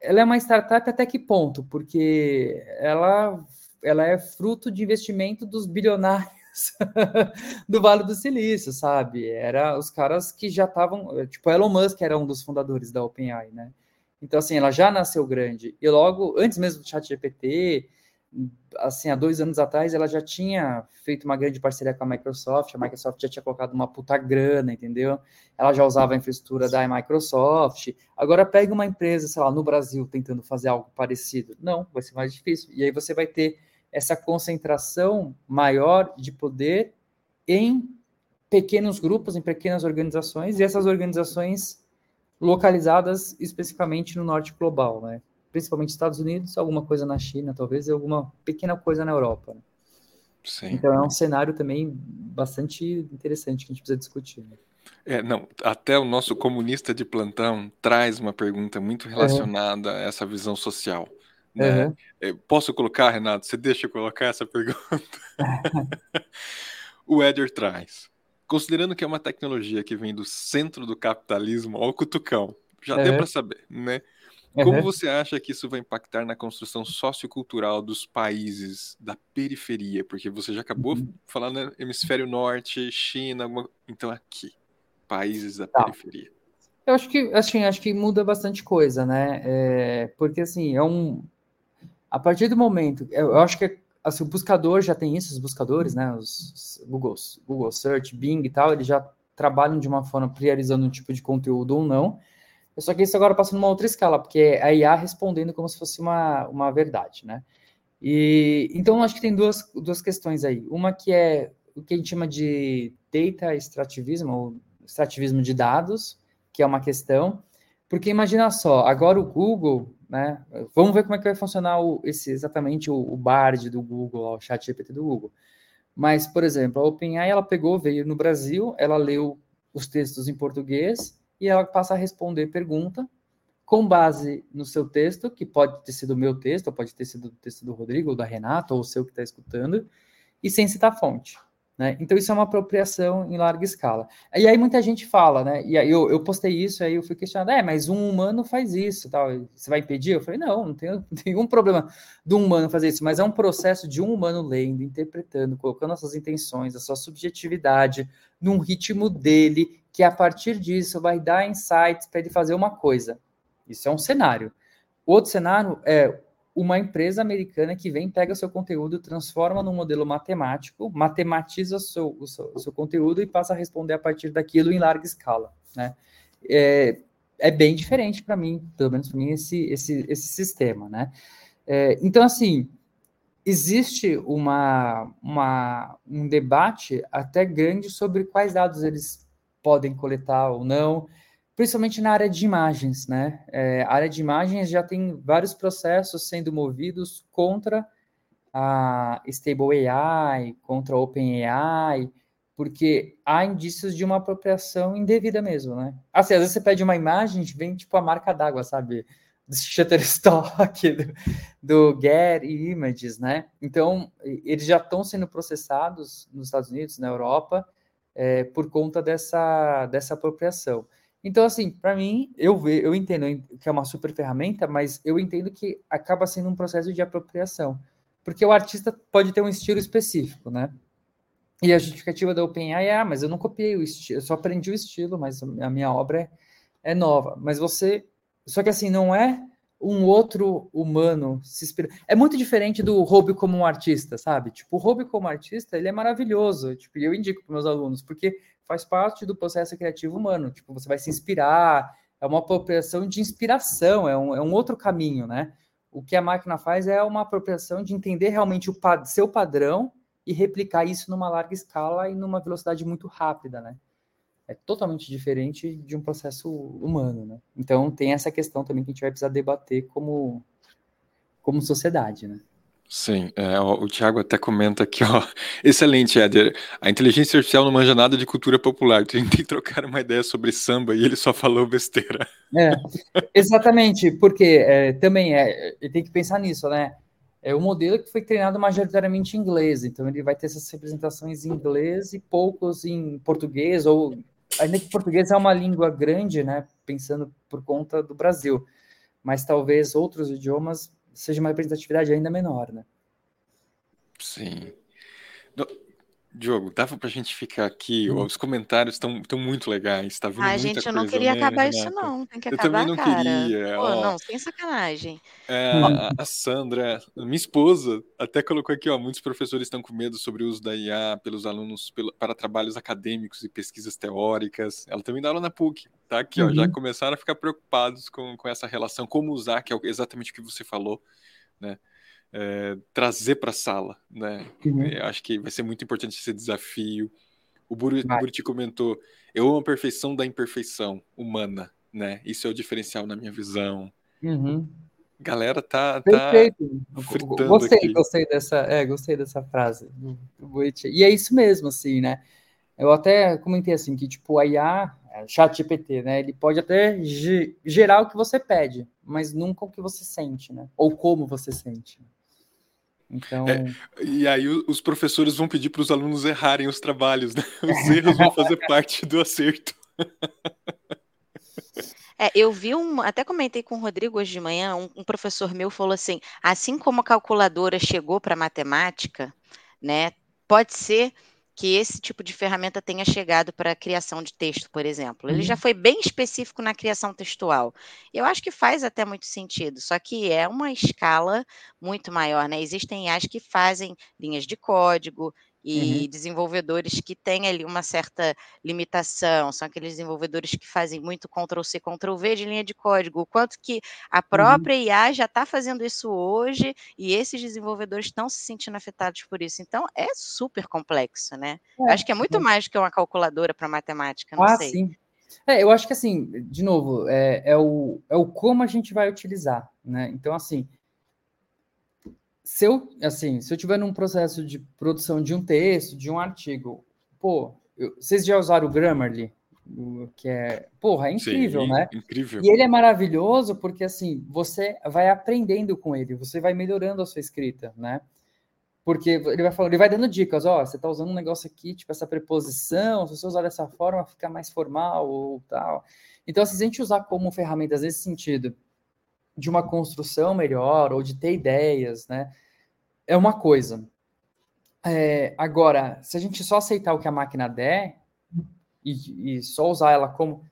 Ela é uma startup até que ponto? Porque ela ela é fruto de investimento dos bilionários do Vale do Silício, sabe? Era os caras que já estavam, tipo, Elon Musk era um dos fundadores da OpenAI, né? Então, assim, ela já nasceu grande. E logo, antes mesmo do ChatGPT, assim, há dois anos atrás, ela já tinha feito uma grande parceria com a Microsoft, a Microsoft já tinha colocado uma puta grana, entendeu? Ela já usava a infraestrutura da Microsoft. Agora pega uma empresa, sei lá, no Brasil, tentando fazer algo parecido. Não, vai ser mais difícil. E aí você vai ter essa concentração maior de poder em pequenos grupos, em pequenas organizações, e essas organizações localizadas especificamente no norte global, né? principalmente Estados Unidos, alguma coisa na China, talvez, e alguma pequena coisa na Europa. Né? Sim. Então é um cenário também bastante interessante que a gente precisa discutir. Né? É, não, até o nosso comunista de plantão traz uma pergunta muito relacionada uhum. a essa visão social. Né? Uhum. Posso colocar, Renato? Você deixa eu colocar essa pergunta? o Éder traz. Considerando que é uma tecnologia que vem do centro do capitalismo ao cutucão, já uhum. deu para saber, né? Como uhum. você acha que isso vai impactar na construção sociocultural dos países da periferia? Porque você já acabou uhum. falando né, hemisfério norte, China, alguma... então aqui, países da tá. periferia. Eu acho que assim, acho que muda bastante coisa, né? É, porque assim, é um a partir do momento, eu acho que assim, o buscador já tem isso, os buscadores, né? Os Google, Google Search, Bing e tal, eles já trabalham de uma forma priorizando um tipo de conteúdo ou não. Só que isso agora passa numa outra escala, porque é a IA respondendo como se fosse uma, uma verdade, né? E então acho que tem duas, duas questões aí. Uma que é o que a gente chama de data extrativismo, ou extrativismo de dados, que é uma questão. Porque imagina só, agora o Google né? Vamos ver como é que vai funcionar o, esse, exatamente o, o Bard do Google, o chat GPT do Google. Mas, por exemplo, a OpenAI, ela pegou, veio no Brasil, ela leu os textos em português e ela passa a responder pergunta com base no seu texto, que pode ter sido o meu texto, ou pode ter sido o texto do Rodrigo, ou da Renata, ou o seu que está escutando, e sem citar fonte. Né? Então, isso é uma apropriação em larga escala. E aí muita gente fala, né? E aí eu, eu postei isso, aí eu fui questionado, é, mas um humano faz isso, tal. Você vai impedir? Eu falei, não, não tem nenhum problema do humano fazer isso, mas é um processo de um humano lendo, interpretando, colocando as suas intenções, a sua subjetividade num ritmo dele, que a partir disso vai dar insights para ele fazer uma coisa. Isso é um cenário. Outro cenário é uma empresa americana que vem, pega seu conteúdo, transforma num modelo matemático, matematiza o seu, o seu, o seu conteúdo e passa a responder a partir daquilo em larga escala. Né? É, é bem diferente para mim, pelo menos para mim, esse, esse, esse sistema. Né? É, então, assim, existe uma, uma, um debate até grande sobre quais dados eles podem coletar ou não, principalmente na área de imagens, né? É, a área de imagens já tem vários processos sendo movidos contra a Stable AI, contra a OpenAI, porque há indícios de uma apropriação indevida mesmo, né? Assim, às vezes você pede uma imagem, vem tipo a marca d'água, sabe? Do Shutterstock, do, do Get Images, né? Então, eles já estão sendo processados nos Estados Unidos, na Europa, é, por conta dessa, dessa apropriação. Então, assim, para mim, eu, ve, eu entendo que é uma super ferramenta, mas eu entendo que acaba sendo um processo de apropriação. Porque o artista pode ter um estilo específico, né? E a justificativa da OpenAI é, ah, mas eu não copiei o estilo, eu só aprendi o estilo, mas a minha obra é, é nova. Mas você. Só que assim, não é um outro humano se inspira. É muito diferente do Hobby como um artista, sabe? Tipo, o Hobby como artista, ele é maravilhoso. Tipo, eu indico para meus alunos, porque faz parte do processo criativo humano. Tipo, você vai se inspirar, é uma apropriação de inspiração, é um, é um outro caminho, né? O que a máquina faz é uma apropriação de entender realmente o pad seu padrão e replicar isso numa larga escala e numa velocidade muito rápida, né? É totalmente diferente de um processo humano, né? Então tem essa questão também que a gente vai precisar debater como, como sociedade, né? Sim, é, o, o Thiago até comenta aqui, ó. Excelente, Éder. A inteligência artificial não manja nada de cultura popular. Tentei trocar uma ideia sobre samba e ele só falou besteira. É, exatamente, porque é, também é, tem que pensar nisso, né? É um modelo que foi treinado majoritariamente em inglês, então ele vai ter essas representações em inglês e poucos em português, ou ainda que português é uma língua grande, né? Pensando por conta do Brasil, mas talvez outros idiomas seja uma representatividade ainda menor, né? Sim. Diogo, dava pra gente ficar aqui, hum. os comentários estão muito legais, tá vindo Ai, muita gente, eu não queria né, acabar isso não, tem que eu acabar, também não cara. queria, Pô, ó. não, sem sacanagem. É, a, a Sandra, minha esposa, até colocou aqui, ó, muitos professores estão com medo sobre o uso da IA pelos alunos pelo, para trabalhos acadêmicos e pesquisas teóricas. Ela também dá aula na PUC, tá aqui, ó, já Uhum. começaram a ficar preocupados com, com essa relação, como usar, que é exatamente o que você falou, né? É, trazer para a sala, né? Uhum. Eu acho que vai ser muito importante esse desafio. O Buri-. Buriti comentou: eu amo a perfeição da imperfeição humana, né? Isso é o diferencial na minha visão. Uhum. Galera tá, tá Perfeito. fritando Gostei, aqui. gostei dessa, é, gostei dessa frase Boit. E é isso mesmo, assim, né? Eu até comentei assim que tipo a IA, é, chat GPT, né? Ele pode até ge- gerar o que você pede, mas nunca o que você sente, né? Ou como você sente. Então, É, E aí os professores vão pedir para os alunos errarem os trabalhos, né? Os erros vão fazer parte do acerto. É, eu vi um, até comentei com o Rodrigo hoje de manhã, um, um professor meu falou assim, assim como a calculadora chegou para matemática, né, pode ser que esse tipo de ferramenta tenha chegado para a criação de texto, por exemplo. Ele já Uhum. foi bem específico na criação textual. Eu acho que faz até muito sentido, só que é uma escala muito maior, né? Existem IAs que fazem linhas de código e Uhum. desenvolvedores que têm ali uma certa limitação, são aqueles desenvolvedores que fazem muito Ctrl+C, Ctrl+V de linha de código, o quanto que a Uhum. própria IA já está fazendo isso hoje e esses desenvolvedores estão se sentindo afetados por isso. Então, é super complexo, né? É, acho que é muito é. mais do que uma calculadora para matemática, não Ah, sei. sim. É, eu acho que assim, de novo, é, é o, é o como a gente vai utilizar, né? Então, assim, se eu, assim, se eu tiver num processo de produção de um texto, de um artigo, pô, eu- vocês já usaram o Grammarly? Que é, porra, é incrível, Sim, né? incrível. E ele é maravilhoso porque, assim, você vai aprendendo com ele, você vai melhorando a sua escrita, né? Porque ele vai falando, ele vai dando dicas, ó, você tá usando um negócio aqui, tipo essa preposição, se você usar dessa forma, fica mais formal ou tal. Então, assim, se a gente usar como ferramentas nesse sentido, de uma construção melhor, ou de ter ideias, né? É uma coisa. É, agora, se a gente só aceitar o que a máquina der e, e só usar ela como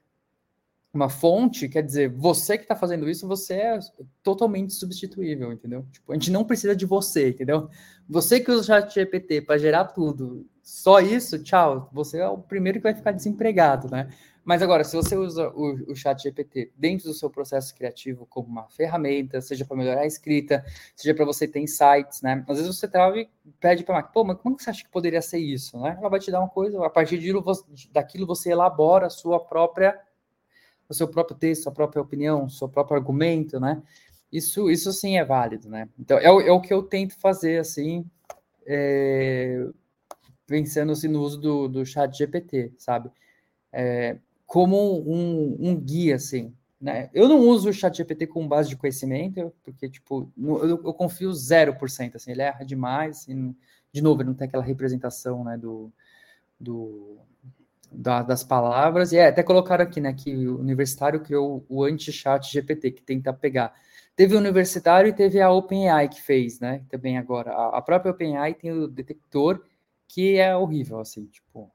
uma fonte, quer dizer, você que está fazendo isso, você é totalmente substituível, entendeu? Tipo, a gente não precisa de você, entendeu? Você que usa o chat GPT para gerar tudo, só isso, tchau, você é o primeiro que vai ficar desempregado, né? Mas agora, se você usa o, o chat GPT dentro do seu processo criativo como uma ferramenta, seja para melhorar a escrita, seja para você ter insights, né? Às vezes você trava e pede para a máquina, pô, mas como que você acha que poderia ser isso, né? Ela vai te dar uma coisa, a partir daquilo, você elabora a sua própria o seu próprio texto, a própria opinião, o seu próprio argumento, né? Isso, isso sim é válido, né? Então, é o, é o que eu tento fazer, assim, é, pensando assim, no uso do, do chat GPT, sabe? É, como um, um guia, assim, né? Eu não uso o chat GPT com base de conhecimento, porque, tipo, eu, eu confio 0%, assim, ele erra demais, assim, de novo, ele não tem aquela representação, né, do, do, da, das palavras, e é, até colocaram aqui, né, que o universitário criou o anti-chat GPT, que tenta pegar. Teve o universitário e teve a OpenAI que fez, né, também agora. A, a própria OpenAI tem o detector, que é horrível, assim, tipo,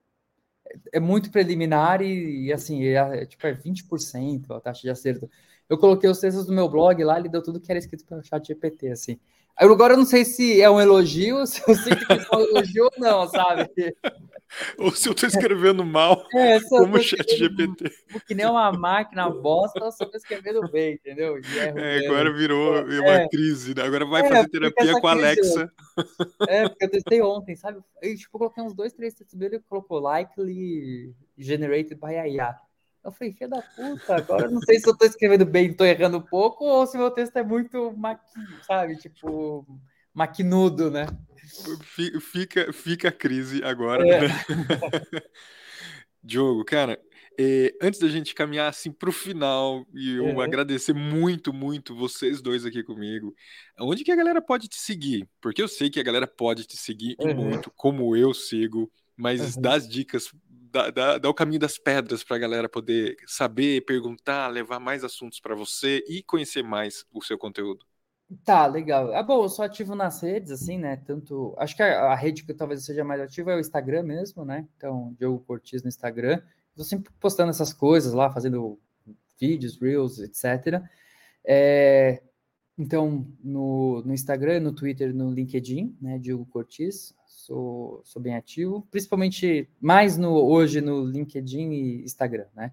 é, muito preliminar e, e assim, é, é, tipo, é 20% a taxa de acerto. Eu coloquei os textos do meu blog lá, ele deu tudo que era escrito pelo chat GPT, assim. Agora eu não sei se é um elogio, se eu sei que é um elogio ou não, sabe? Ou se eu estou escrevendo mal, é, como o chat GPT. Que nem uma máquina bosta, eu estou escrevendo bem, entendeu? É, agora virou é. uma crise, né? Agora vai é, fazer terapia com a Alexa. É, porque eu testei ontem, sabe? Eu tipo, coloquei uns dois, três textos dele e colocou likely generated by AI. Eu falei, filha da puta, agora não sei se eu tô escrevendo bem, tô errando um pouco, ou se meu texto é muito maquinho, sabe? Tipo, maquinudo, né? Fica, fica a crise agora. É. Né? Diogo, cara, eh, antes da gente caminhar assim para o final e eu uhum. agradecer muito, muito vocês dois aqui comigo, onde que a galera pode te seguir? Porque eu sei que a galera pode te seguir uhum. muito, como eu sigo, mas uhum. dá as dicas dá, dá, dá o caminho das pedras para a galera poder saber, perguntar, levar mais assuntos para você e conhecer mais o seu conteúdo. Tá, legal. Ah, bom, eu sou ativo nas redes, assim, né? Tanto. Acho que a, a rede que talvez seja mais ativa é o Instagram mesmo, né? Então, Diogo Cortiz no Instagram. Estou sempre postando essas coisas lá, fazendo vídeos, reels, etc. É, então, no, no Instagram, no Twitter, no LinkedIn, né? Diogo Cortiz sou, sou bem ativo, principalmente mais no hoje no LinkedIn e Instagram, né?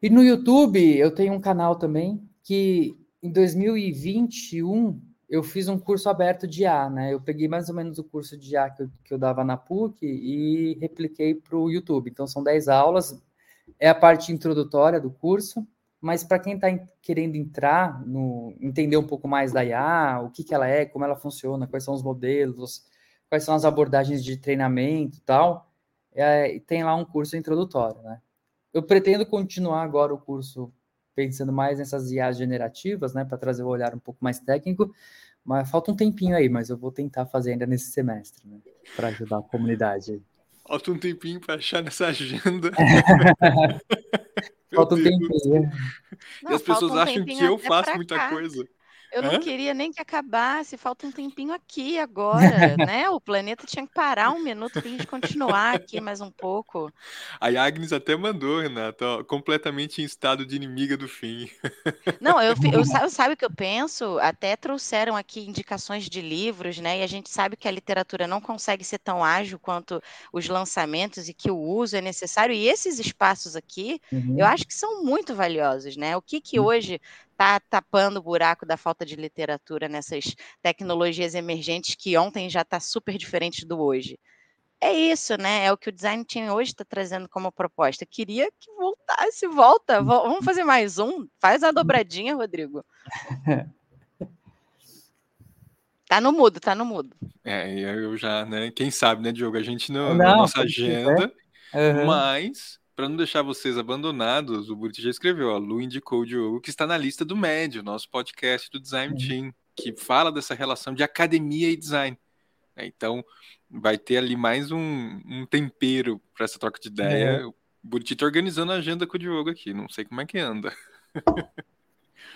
E no YouTube eu tenho um canal também que em 2021 eu fiz um curso aberto de IA, né? Eu peguei mais ou menos o curso de IA que eu, que eu dava na PUC e repliquei para o YouTube. Então são 10 aulas, é a parte introdutória do curso, mas para quem está querendo entrar, no, entender um pouco mais da IA, o que, que ela é, como ela funciona, quais são os modelos, quais são as abordagens de treinamento e tal, é, tem lá um curso introdutório, né? Eu pretendo continuar agora o curso pensando mais nessas IAs generativas, né, para trazer o um olhar um pouco mais técnico, mas falta um tempinho aí, mas eu vou tentar fazer ainda nesse semestre, né, para ajudar a comunidade. Falta um tempinho para achar nessa agenda. falta um tempinho. Não, e as pessoas um acham que eu faço muita cá. coisa. Eu não Hã? queria nem que acabasse, falta um tempinho aqui agora, né? O planeta tinha que parar um minuto para a gente continuar aqui mais um pouco. A Agnes até mandou, Renata, ó, completamente em estado de inimiga do fim. Não, eu, eu, eu sabe o que eu penso? Até trouxeram aqui indicações de livros, né? E a gente sabe que a literatura não consegue ser tão ágil quanto os lançamentos e que o uso é necessário. E esses espaços aqui, uhum. eu acho que são muito valiosos, né? O que que uhum. hoje está tapando o buraco da falta de literatura nessas tecnologias emergentes que ontem já está super diferente do hoje. É isso, né? É o que o design team hoje está trazendo como proposta. Queria que voltasse, volta. Vamos fazer mais um? Faz a dobradinha, Rodrigo. Tá no mudo, tá no mudo. É, eu já, né? Quem sabe, né, Diogo? A gente não, não na nossa agenda, uhum. mas para não deixar vocês abandonados, o Buriti já escreveu, a Lu indicou o Diogo, que está na lista do Médio, nosso podcast do Design uhum. Team, que fala dessa relação de academia e design. É, então, vai ter ali mais um, um tempero para essa troca de ideia. É. O Buriti está organizando a agenda com o Diogo aqui, não sei como é que anda.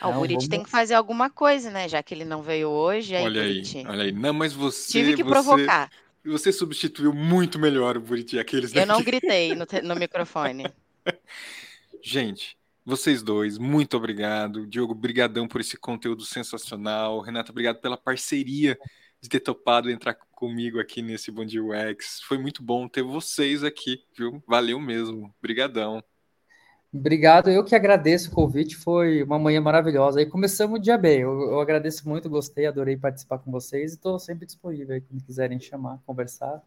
Ah, o Buriti tem que fazer alguma coisa, né? Já que ele não veio hoje. Aí, olha Buriti. aí, olha aí. Não, mas você. Tive que você, provocar. Você substituiu muito melhor o Buriti, aqueles Eu não gritei no, no microfone. Gente, vocês dois, muito obrigado. Diogo, brigadão por esse conteúdo sensacional. Renata, obrigado pela parceria de ter topado entrar comigo aqui nesse Bom Dia UX. Foi muito bom ter vocês aqui, viu? Valeu mesmo. Brigadão. Obrigado, eu que agradeço o convite, foi uma manhã maravilhosa. E começamos o dia bem, eu, eu agradeço muito, gostei, adorei participar com vocês e estou sempre disponível aí quando quiserem chamar, conversar.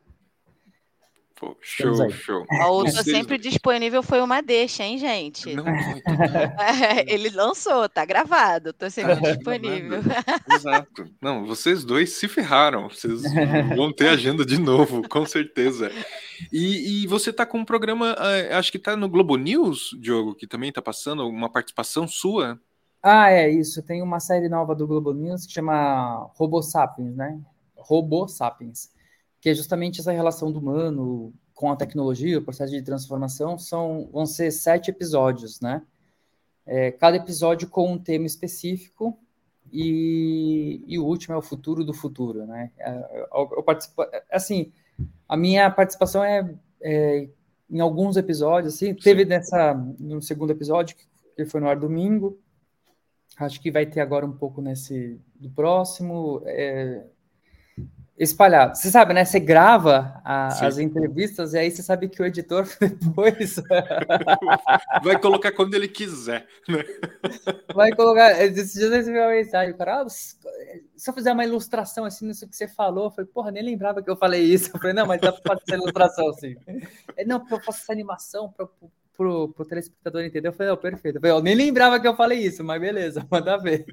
Pô, show, show. O Tô Sempre Disponível foi uma deixa, hein, gente? Não, muito Ele lançou, tá gravado, Tô Sempre tá Disponível. Exato. Não, vocês dois se ferraram. Vocês vão ter agenda de novo, com certeza. E, e você tá com um programa, eh, acho que tá no Globo News, Diogo, que também tá passando, uma participação sua. Ah, é isso. Tem uma série nova do Globo News que chama Robo Sapiens, né? Robo Sapiens que é justamente essa relação do humano com a tecnologia, o processo de transformação, são, vão ser sete episódios, né? É, cada episódio com um tema específico e, e, o último é o futuro do futuro, né? É, eu, eu participo, assim, a minha participação é, é, em alguns episódios, assim, teve nessa no segundo episódio que foi no ar domingo, acho que vai ter agora um pouco nesse do próximo. É, espalhado. Você sabe, né? Você grava a, as entrevistas e aí você sabe que o editor depois vai colocar quando ele quiser, né? Vai colocar. Esses dias eu recebi uma mensagem, o cara, ah, se eu fizer uma ilustração assim nisso que você falou, eu falei, porra, nem lembrava que eu falei isso. Eu falei, não, mas dá para fazer ilustração assim. Não, porque eu faço essa animação para pro, pro telespectador entender. Eu falei, não, perfeito. Eu, falei, eu nem lembrava que eu falei isso, mas beleza, manda ver.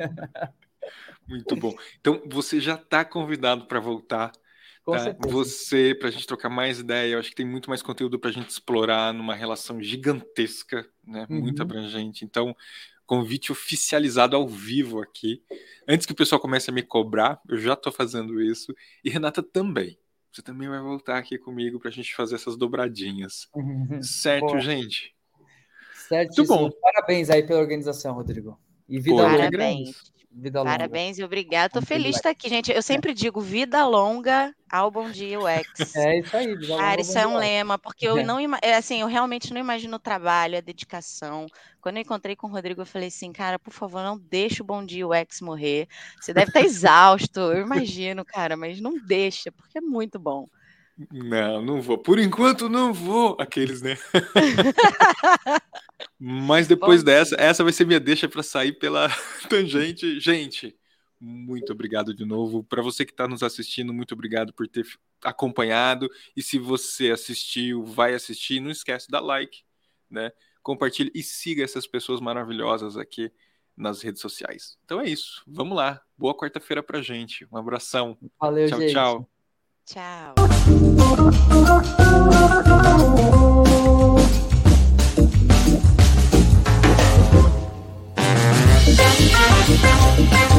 Muito bom. Então, você já está convidado para voltar. Com tá? Você, para a gente trocar mais ideia, eu acho que tem muito mais conteúdo para a gente explorar numa relação gigantesca, né? Uhum. muito abrangente. Então, convite oficializado ao vivo aqui. Antes que o pessoal comece a me cobrar, eu já estou fazendo isso. E Renata também. Você também vai voltar aqui comigo para a gente fazer essas dobradinhas. Uhum. Certo, Boa. gente? Certo. Muito bom. Parabéns aí pela organização, Rodrigo. E vida Parabéns. Vida longa. Parabéns e obrigado. Tô feliz de estar aqui, gente. Eu sempre digo vida longa ao Bom Dia UX. É isso aí. Vida Cara, isso é um lema, porque eu é. não assim, eu realmente não imagino o trabalho, a dedicação. Quando eu encontrei com o Rodrigo, eu falei assim, cara, por favor, não deixa o Bom Dia UX morrer. Você deve estar exausto, eu imagino, cara, mas não deixa, porque é muito bom. Não, não vou. Por enquanto não vou. Aqueles, né? Mas depois Bom, dessa, essa vai ser minha deixa para sair pela tangente. Gente, muito obrigado de novo. Para você que está nos assistindo, muito obrigado por ter acompanhado. E se você assistiu, vai assistir, não esquece da like, né? Compartilhe e siga essas pessoas maravilhosas aqui nas redes sociais. Então é isso. Vamos lá. Boa quarta-feira pra gente. Um abração. Valeu, tchau, gente. tchau. Tchau. Thank